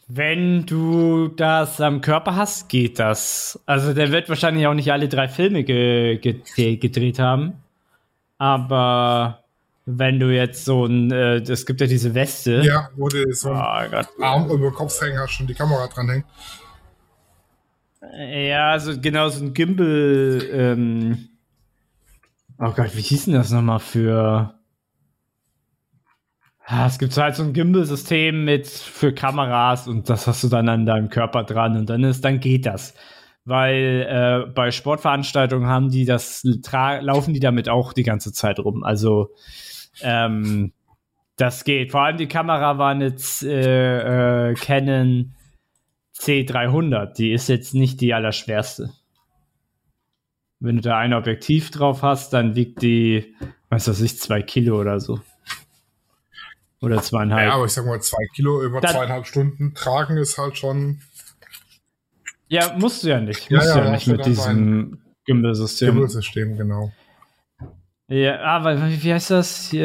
Wenn du das am Körper hast, geht das. Also der wird wahrscheinlich auch nicht alle drei Filme ge ge gedreht haben. Aber wenn du jetzt so ein, äh, es gibt ja diese Weste. Ja, wo du so einen Oh. Arm über den Kopf hängen hast und die Kamera dran hängt. Ja, so genau so ein Gimbal. Ähm, oh Gott, wie hieß denn das nochmal für? Ah, es gibt halt so ein Gimbal-System mit für Kameras und das hast du dann an deinem Körper dran und dann ist, dann geht das. Weil äh, bei Sportveranstaltungen haben die das, laufen die damit auch die ganze Zeit rum. Also ähm, das geht. Vor allem die Kamera war eine äh, äh, Canon C300. Die ist jetzt nicht die allerschwerste. Wenn du da ein Objektiv drauf hast, dann wiegt die, was weiß ich, zwei Kilo oder so. Oder zweieinhalb. Ja, aber ich sag mal, zwei Kilo über Dann- zweieinhalb Stunden tragen ist halt schon Ja, musst du ja nicht. Ja, Musst ja, du ja, nicht mit diesem Gimbal-System. Gimbal-System, genau. Ja, aber wie wie heißt das? Äh,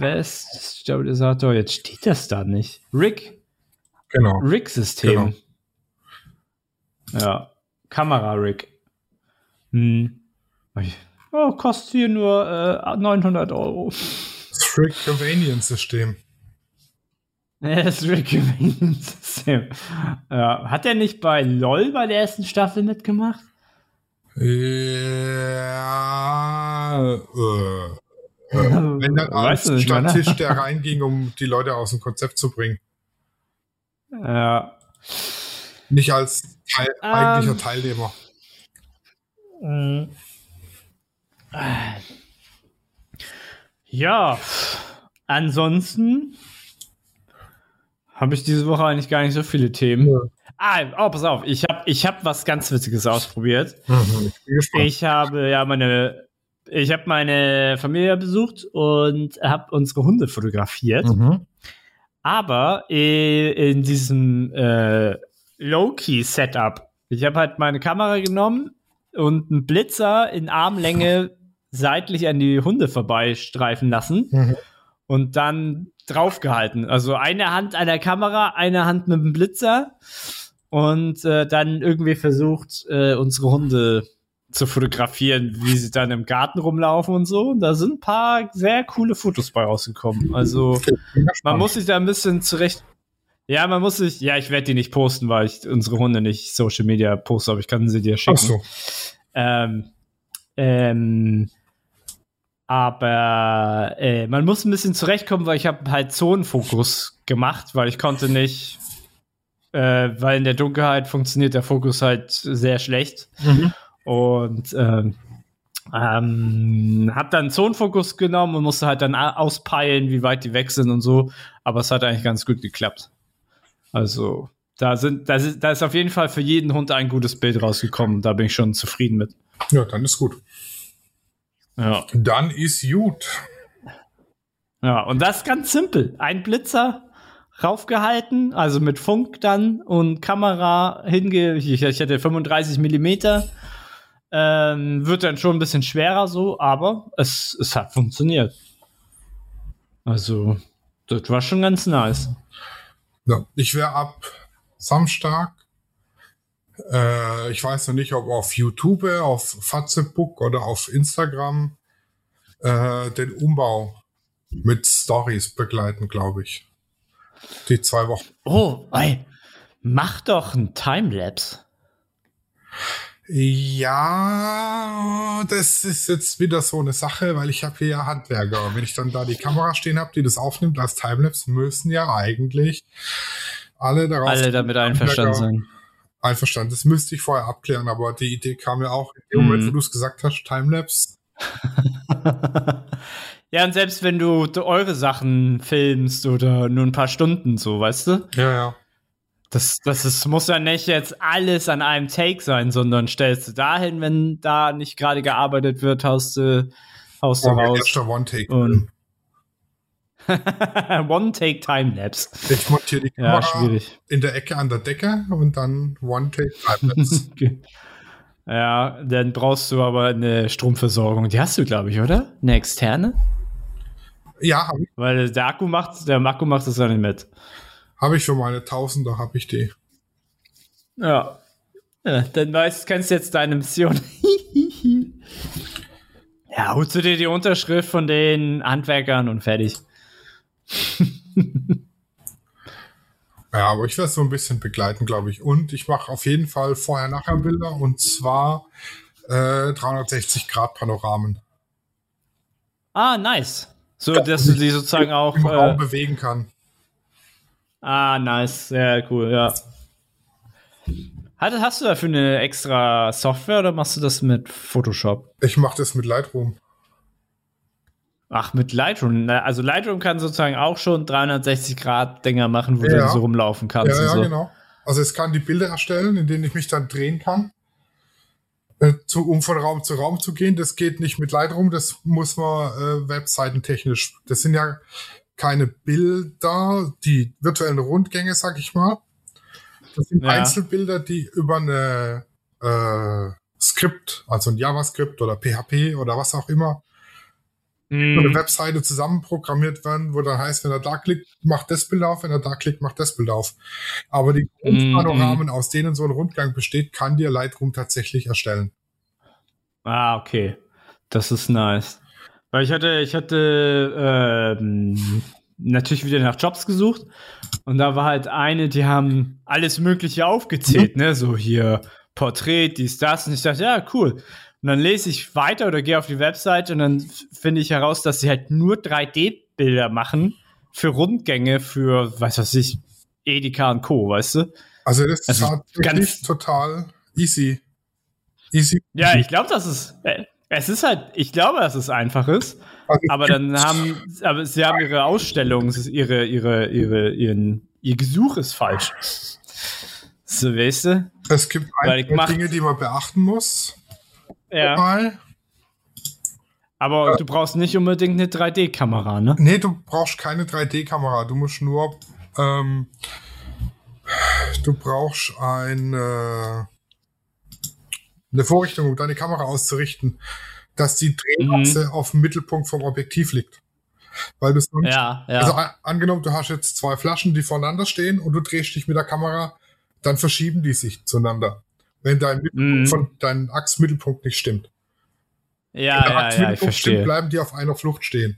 West Stabilisator. Jetzt steht das da nicht. Rig. Genau. Rig-System. Ja. Kamera-Rig. Hm. Oh, kostet hier nur äh, 900 Euro. Das Rick Convenience-System. Ja, das Rig-System. Ja. Hat er nicht bei LOL bei der ersten Staffel mitgemacht? Ja, äh, wenn dann Weißt als du nicht, ne? Der reinging, um die Leute aus dem Konzept zu bringen. Ja. Nicht als Teil, Ähm. eigentlicher Teilnehmer. Mhm. Ja, ansonsten habe ich diese Woche eigentlich gar nicht so viele Themen. Ja. Ah, oh, pass auf, ich habe ich hab was ganz Witziges ausprobiert. Mhm. Ich habe ja meine, ich habe meine Familie besucht und habe unsere Hunde fotografiert. Mhm. Aber äh, in diesem äh, Low-Key-Setup, ich habe halt meine Kamera genommen und einen Blitzer in Armlänge seitlich an die Hunde vorbeistreifen lassen Mhm. und dann draufgehalten. Also eine Hand an der Kamera, eine Hand mit dem Blitzer und äh, dann irgendwie versucht, äh, unsere Hunde zu fotografieren, wie sie dann im Garten rumlaufen und so. Und da sind ein paar sehr coole Fotos bei rausgekommen. Also man muss sich da ein bisschen zurecht. Ja, man muss sich. Ja, ich werde die nicht posten, weil ich unsere Hunde nicht Social Media poste, aber ich kann sie dir schicken. Ach so. Ähm, ähm, aber äh, man muss ein bisschen zurechtkommen, weil ich habe halt Zonenfokus gemacht, weil ich konnte nicht, äh, weil in der Dunkelheit funktioniert der Fokus halt sehr schlecht. Mhm. Und ähm, ähm, hab dann Zonenfokus genommen und musste halt dann auspeilen, wie weit die weg sind und so. Aber es hat eigentlich ganz gut geklappt. Also, da sind, da ist, da ist auf jeden Fall für jeden Hund ein gutes Bild rausgekommen. Da bin ich schon zufrieden mit. Ja, dann ist gut. Ja. Dann ist gut. Ja, und das ist ganz simpel. Ein Blitzer raufgehalten, also mit Funk dann und Kamera hinge, ich, ich hatte 35 Millimeter, ähm, wird dann schon ein bisschen schwerer so, aber es, es hat funktioniert. Also, das war schon ganz nice. Ja, ich wäre ab Samstag, äh, ich weiß noch nicht, ob auf YouTube, auf Facebook oder auf Instagram, äh, den Umbau mit Stories begleiten, glaube ich. Die zwei Wochen. Oh, ey, mach doch ein Timelapse. Ja, das ist jetzt wieder so eine Sache, weil ich habe hier ja Handwerker. Und wenn ich dann da die Kamera stehen habe, die das aufnimmt als Timelapse, müssen ja eigentlich alle darauf alle damit einverstanden sein. Einverstanden. Das müsste ich vorher abklären, aber die Idee kam ja auch in dem mm. Moment, wo mhm. du es gesagt hast, Timelapse. ja, und selbst wenn du eure Sachen filmst oder nur ein paar Stunden so, weißt du? Ja, ja. Das, das ist, muss ja nicht jetzt alles an einem Take sein, sondern stellst du dahin, wenn da nicht gerade gearbeitet wird, haust du, haust du oh, raus. One-Take. One-Take-Timelapse. Ich montiere die Kamera ja, schwierig. in der Ecke an der Decke und dann One-Take-Timelapse. ja, dann brauchst du aber eine Stromversorgung. Die hast du, glaube ich, oder? Eine externe? Ja, habe ich. Weil der Akku macht, der Akku macht das ja nicht mit. Habe ich für meine Tausender, habe ich die. Ja. ja. Dann weißt, kennst du jetzt deine Mission. ja, holst du dir die Unterschrift von den Handwerkern und fertig. ja, aber ich werde es so ein bisschen begleiten, glaube ich. Und ich mache auf jeden Fall Vorher-Nachher-Bilder und zwar äh, 360 Grad Panoramen. Ah, nice. So, dass du die sozusagen auch im Raum äh, bewegen kann. Ah, nice. Sehr cool, ja. Hast du dafür eine extra Software oder machst du das mit Photoshop? Ich mache das mit Lightroom. Ach, mit Lightroom. Also Lightroom kann sozusagen auch schon 360 Grad Dinger machen, wo ja. du so rumlaufen kannst. Ja, ja, so. genau. Also es kann die Bilder erstellen, in denen ich mich dann drehen kann, äh, zu, um von Raum zu Raum zu gehen. Das geht nicht mit Lightroom, das muss man äh, webseitentechnisch. Das sind ja keine Bilder, die virtuellen Rundgänge, sag ich mal. Das sind ja. Einzelbilder, die über eine äh, Skript, also ein JavaScript oder PHP oder was auch immer, mm. eine Webseite zusammenprogrammiert werden, wo dann heißt, wenn er da klickt, macht das Bild auf, wenn er da klickt, macht das Bild auf. Aber die Grundpanoramen, mm. aus denen so ein Rundgang besteht, kann dir Lightroom tatsächlich erstellen. Ah, okay. Das ist nice. Weil ich hatte, ich hatte ähm, natürlich wieder nach Jobs gesucht und da war halt eine, die haben alles Mögliche aufgezählt, ne? So hier Porträt, dies, das. Und ich dachte, ja, cool. Und dann lese ich weiter oder gehe auf die Website und dann finde ich heraus, dass sie halt nur 3D-Bilder machen für Rundgänge, für, weiß was ich, Edeka und Co., weißt du? Also das also ist ganz total easy. Easy. Ja, ich glaube, das ist, äh, es ist halt, ich glaube, dass es einfach ist. Aber dann haben, aber sie haben ihre Ausstellung, ihre, ihre, ihre, ihren, ihr Gesuch ist falsch. So, weißt du? Es gibt einige Dinge, die man beachten muss. Ja. Dabei. Aber äh, du brauchst nicht unbedingt eine 3D-Kamera, ne? Nee, du brauchst keine 3D-Kamera. Du musst nur, ähm, du brauchst ein, äh, eine Vorrichtung, um deine Kamera auszurichten, dass die Drehachse mhm. auf dem Mittelpunkt vom Objektiv liegt. Weil du sonst, ja, ja. also angenommen, du hast jetzt zwei Flaschen, die voneinander stehen und du drehst dich mit der Kamera dann verschieben die sich zueinander. Wenn dein Mittelpunkt Mhm. von deinem Achsmittelpunkt nicht stimmt. Ja, Wenn der ja, ja, ich Achsmittelpunkt stimmt, verstehe. bleiben die auf einer Flucht stehen.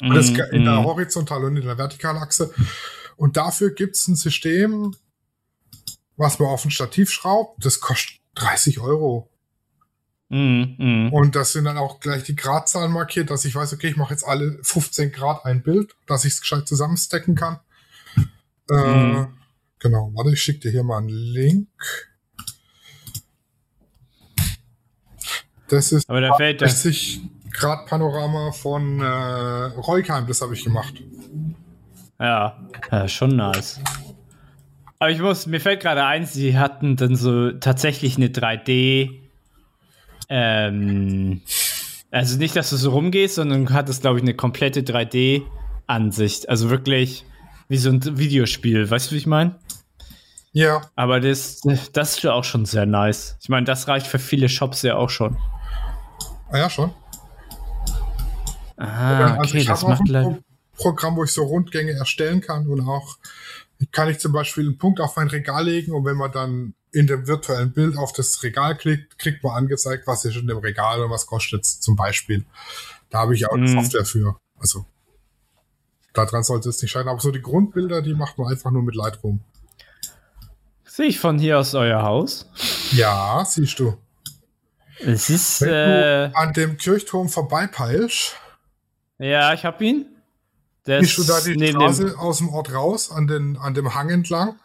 Und das Mhm, in der mhm. Horizontal- und in der Vertikalachse. Und dafür gibt's ein System, was man auf ein Stativ schraubt. Das kostet 30 Euro. Mhm, mhm. Und das sind dann auch gleich die Gradzahlen markiert, dass ich weiß, okay, ich mache jetzt alle 15 Grad ein Bild, dass ich es gescheit zusammenstecken kann. Äh, Mhm. Genau, warte, ich schicke dir hier mal einen Link. Das ist Aber da fällt das. 60 Grad Panorama von äh, Reukheim, das habe ich gemacht. Ja, ja, schon nice. Aber ich muss, mir fällt gerade ein, sie hatten dann so tatsächlich eine 3D. Ähm, also nicht, dass du so rumgehst, sondern du hattest, glaube ich, eine komplette 3D-Ansicht. Also wirklich wie so ein Videospiel. Weißt du, wie ich meine? Ja, Aber das, das ist ja auch schon sehr nice. Ich meine, das reicht für viele Shops ja auch schon. ah, ja schon. Ah, Also okay, ich das macht ein. Pro Programm, wo ich so Rundgänge erstellen kann und auch kann ich zum Beispiel einen Punkt auf mein Regal legen und wenn man dann in dem virtuellen Bild auf das Regal klickt, kriegt man angezeigt, was ist in dem Regal und was kostet es zum Beispiel. Da habe ich auch eine Mhm. Software für. Also daran sollte es nicht scheitern. Aber so die Grundbilder, die macht man einfach nur mit Lightroom. Sehe ich von hier aus euer Haus? Ja, siehst du. Es ist, Wenn äh, du an dem Kirchturm vorbeipeilst, ja, ich hab ihn. Der siehst du da die neben Straße aus dem Ort raus, an, den, an dem Hang entlang.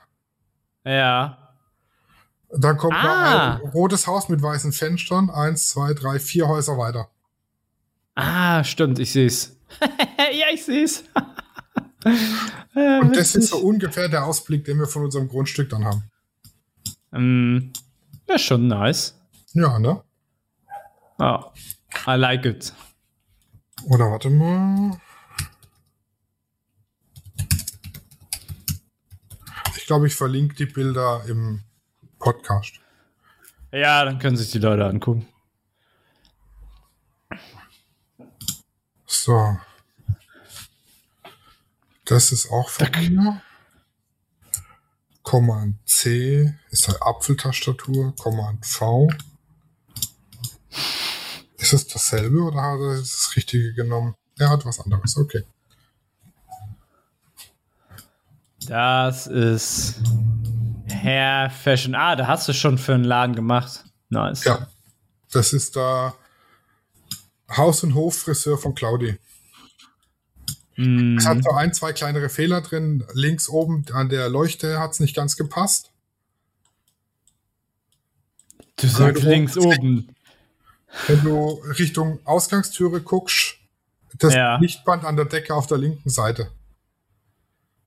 Dem, ja. Dann kommt Ah. noch ein rotes Haus mit weißen Fenstern. Eins, zwei, drei, vier Häuser weiter. Ah, stimmt, ich sehe es. ja, ich sehe es. Und das ist so ungefähr der Ausblick, den wir von unserem Grundstück dann haben. ähm, ja, schon nice. Ja, ne? Oh, I like it. Oder warte mal. Ich glaube, ich verlinke die Bilder im Podcast. Ja, dann können sich die Leute angucken. So. Das ist auch von mir. Command C ist eine Apfeltastatur. Command V. Ist es dasselbe oder hat er das Richtige genommen? Er hat was anderes, okay. Das ist Herr Fashion. Ah, da hast du schon für einen Laden gemacht. Nice. Ja. Das ist da Haus- und Hoffriseur von Claudi. Mm, Es hat so ein, zwei kleinere Fehler drin. Links oben an der Leuchte hat es nicht ganz gepasst. du sagst du- links oben. Wenn du Richtung Ausgangstüre guckst, das Ja. Lichtband an der Decke auf der linken Seite.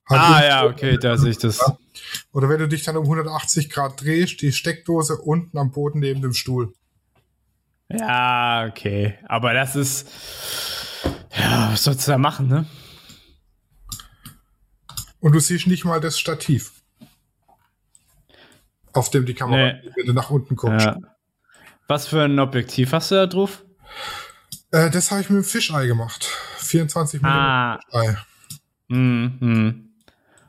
Ah, ja, okay, da sehe ich das. Oder wenn du dich dann um 180 Grad drehst, die Steckdose unten am Boden neben dem Stuhl. Ja, okay. Aber das ist. Ja, was sollst du da machen, ne? Und du siehst nicht mal das Stativ. Auf dem die Kamera, Nee. wenn du nach unten guckst. Ja. Was für ein Objektiv hast du da drauf? Äh, das habe ich mit dem Fischei gemacht. 24 mm Ah. Fischei. Hm, hm.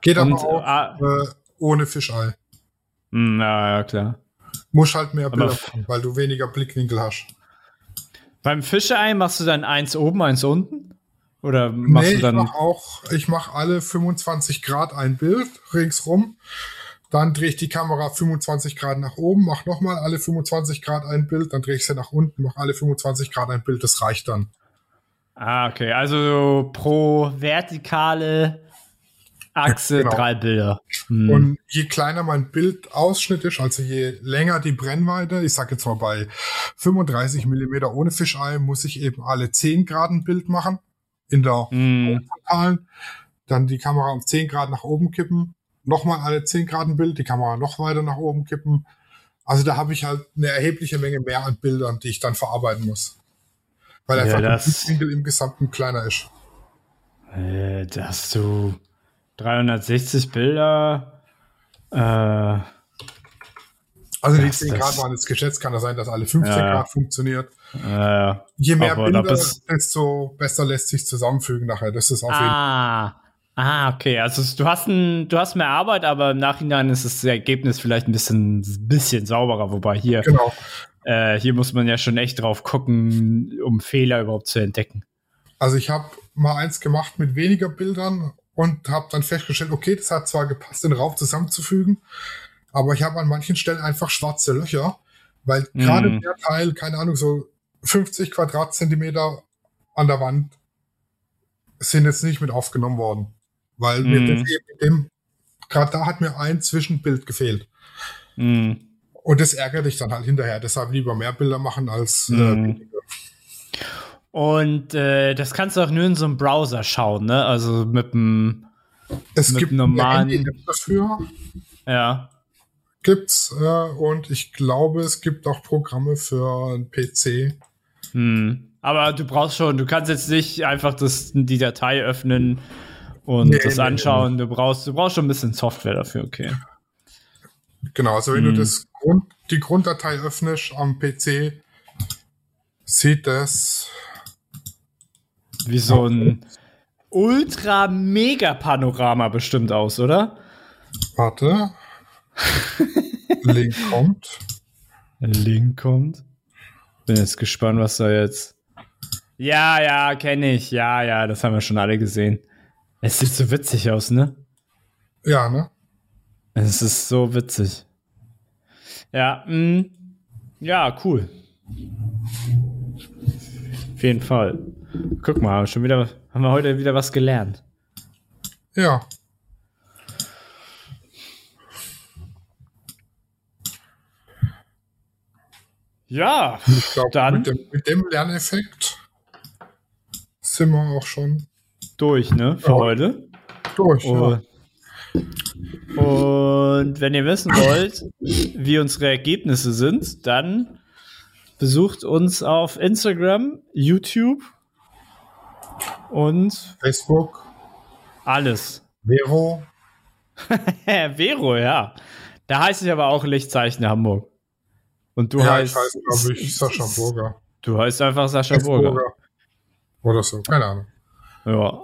Geht Und, aber auch ah, äh, ohne Fischei. hm, ja, ja, klar. Muss halt mehr Bilder machen, weil du weniger Blickwinkel hast. Beim Fischei machst du dann eins oben, eins unten? Oder machst nee, du ich dann. mache auch, ich mache alle 25 Grad ein Bild ringsrum. Dann drehe ich die Kamera 25 Grad nach oben, mache nochmal alle 25 Grad ein Bild, dann drehe ich sie nach unten, mache alle 25 Grad ein Bild, das reicht dann. Ah, okay. Also pro vertikale Achse Genau. drei Bilder. Hm. Und je kleiner mein Bildausschnitt ist, also je länger die Brennweite, ich sage jetzt mal bei 35 Millimeter ohne Fischei, muss ich eben alle 10 Grad ein Bild machen. In der Hm. horizontalen. Dann die Kamera um 10 Grad nach oben kippen. Nochmal alle 10 Grad ein Bild, die Kamera noch weiter nach oben kippen. Also da habe ich halt eine erhebliche Menge mehr an Bildern, die ich dann verarbeiten muss. Weil Ja, einfach der das- Blickwinkel im Gesamten kleiner ist. Äh, da hast du 360 Bilder. Äh, Also die Das- 10 das- Grad waren jetzt geschätzt, kann das sein, dass alle 15 Ja. Grad funktioniert. äh, Je mehr Bilder, desto besser lässt sich zusammenfügen nachher. Das ist auf jeden ah, Ah, okay. Also du hast ein, du hast mehr Arbeit, aber im Nachhinein ist das Ergebnis vielleicht ein bisschen, bisschen sauberer. Wobei hier, Genau. äh, hier muss man ja schon echt drauf gucken, um Fehler überhaupt zu entdecken. Also ich habe mal eins gemacht mit weniger Bildern und habe dann festgestellt, okay, das hat zwar gepasst, den Raum zusammenzufügen, aber ich habe an manchen Stellen einfach schwarze Löcher, weil Mhm. gerade der Teil, keine Ahnung, so 50 Quadratzentimeter an der Wand sind jetzt nicht mit aufgenommen worden, weil mir Mhm. das eben mit dem, gerade da hat mir ein Zwischenbild gefehlt. Mhm. Und das ärgert dich dann halt hinterher. Deshalb lieber mehr Bilder machen als äh, Mhm. weniger. Und äh, das kannst du auch nur in so einem Browser schauen, ne? Also mit dem, Es Mit gibt normalen- eine Handy-App dafür. ja. gibt's äh, und ich glaube, es gibt auch Programme für einen PC. Hm. Aber du brauchst schon, du kannst jetzt nicht einfach das, die Datei öffnen und Nee, das nee, anschauen. Du brauchst, du brauchst schon ein bisschen Software dafür, okay. Genau, also wenn Mhm. du das Grund, die Grunddatei öffnest am PC, sieht das Wie so ein Ultra-Mega-Panorama bestimmt aus, oder? warte. Link kommt. Link kommt. Bin jetzt gespannt, was da jetzt. Ja, ja, kenne ich. Ja, ja, das haben wir schon alle gesehen. Es sieht so witzig aus, ne? Ja, ne? Es ist so witzig. Ja, mh. ja, cool. Auf jeden Fall. Guck mal, schon wieder, haben wir heute wieder was gelernt. Ja. Ja, Ich glaube, Dann- mit dem, mit dem Lerneffekt sind wir auch schon durch, ne, für Ja. heute. durch. Und, Ja. und wenn ihr wissen wollt, wie unsere Ergebnisse sind, dann besucht uns auf Instagram, YouTube und Facebook, alles. Vero, Vero, ja. Da heiße ich aber auch Lichtzeichen Hamburg. Und du ja, heißt. ich heiße, glaube ich, Sascha Burger. Du heißt einfach Sascha. Burger. Burger. Oder so, keine Ahnung. Ja.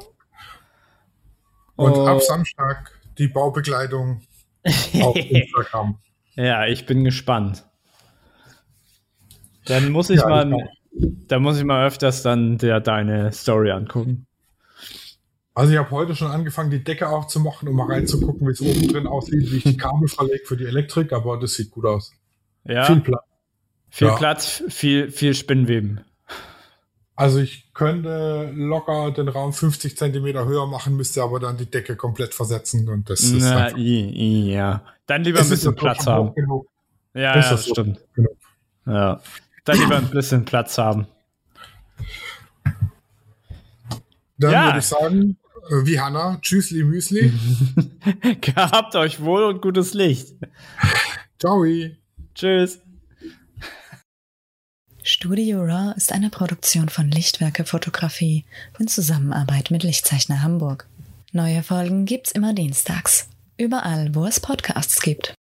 Und Oh. ab Samstag die Baubekleidung auf Instagram. Ja, ich bin gespannt. Dann muss ich Ja, mal, ich dann muss ich mal öfters dann der deine Story angucken. Also ich habe heute schon angefangen, die Decke aufzumachen, um mal reinzugucken, wie es oben drin aussieht, wie ich die Kabel verlege für die Elektrik, aber das sieht gut aus. Ja, Viel viel, Platz. Ja. Platz, viel, viel Spinnweben. Also ich könnte locker den Raum 50 Zentimeter höher machen, müsste aber dann die Decke komplett versetzen und das ist Na, einfach, i, i, ja. Dann lieber ein bisschen ja Platz haben. hoch genug. Ja, Ist ja, das das stimmt. Ja. Dann lieber ein bisschen Platz haben. Dann Ja. würde ich sagen, äh, wie Hanna, Tschüssli Müsli. Gehabt euch wohl und gutes Licht. Ciao. Tschüss. Studio Raw ist eine Produktion von Lichtwerke Fotografie in Zusammenarbeit mit Lichtzeichner Hamburg. Neue Folgen gibt's immer dienstags. Überall, wo es Podcasts gibt.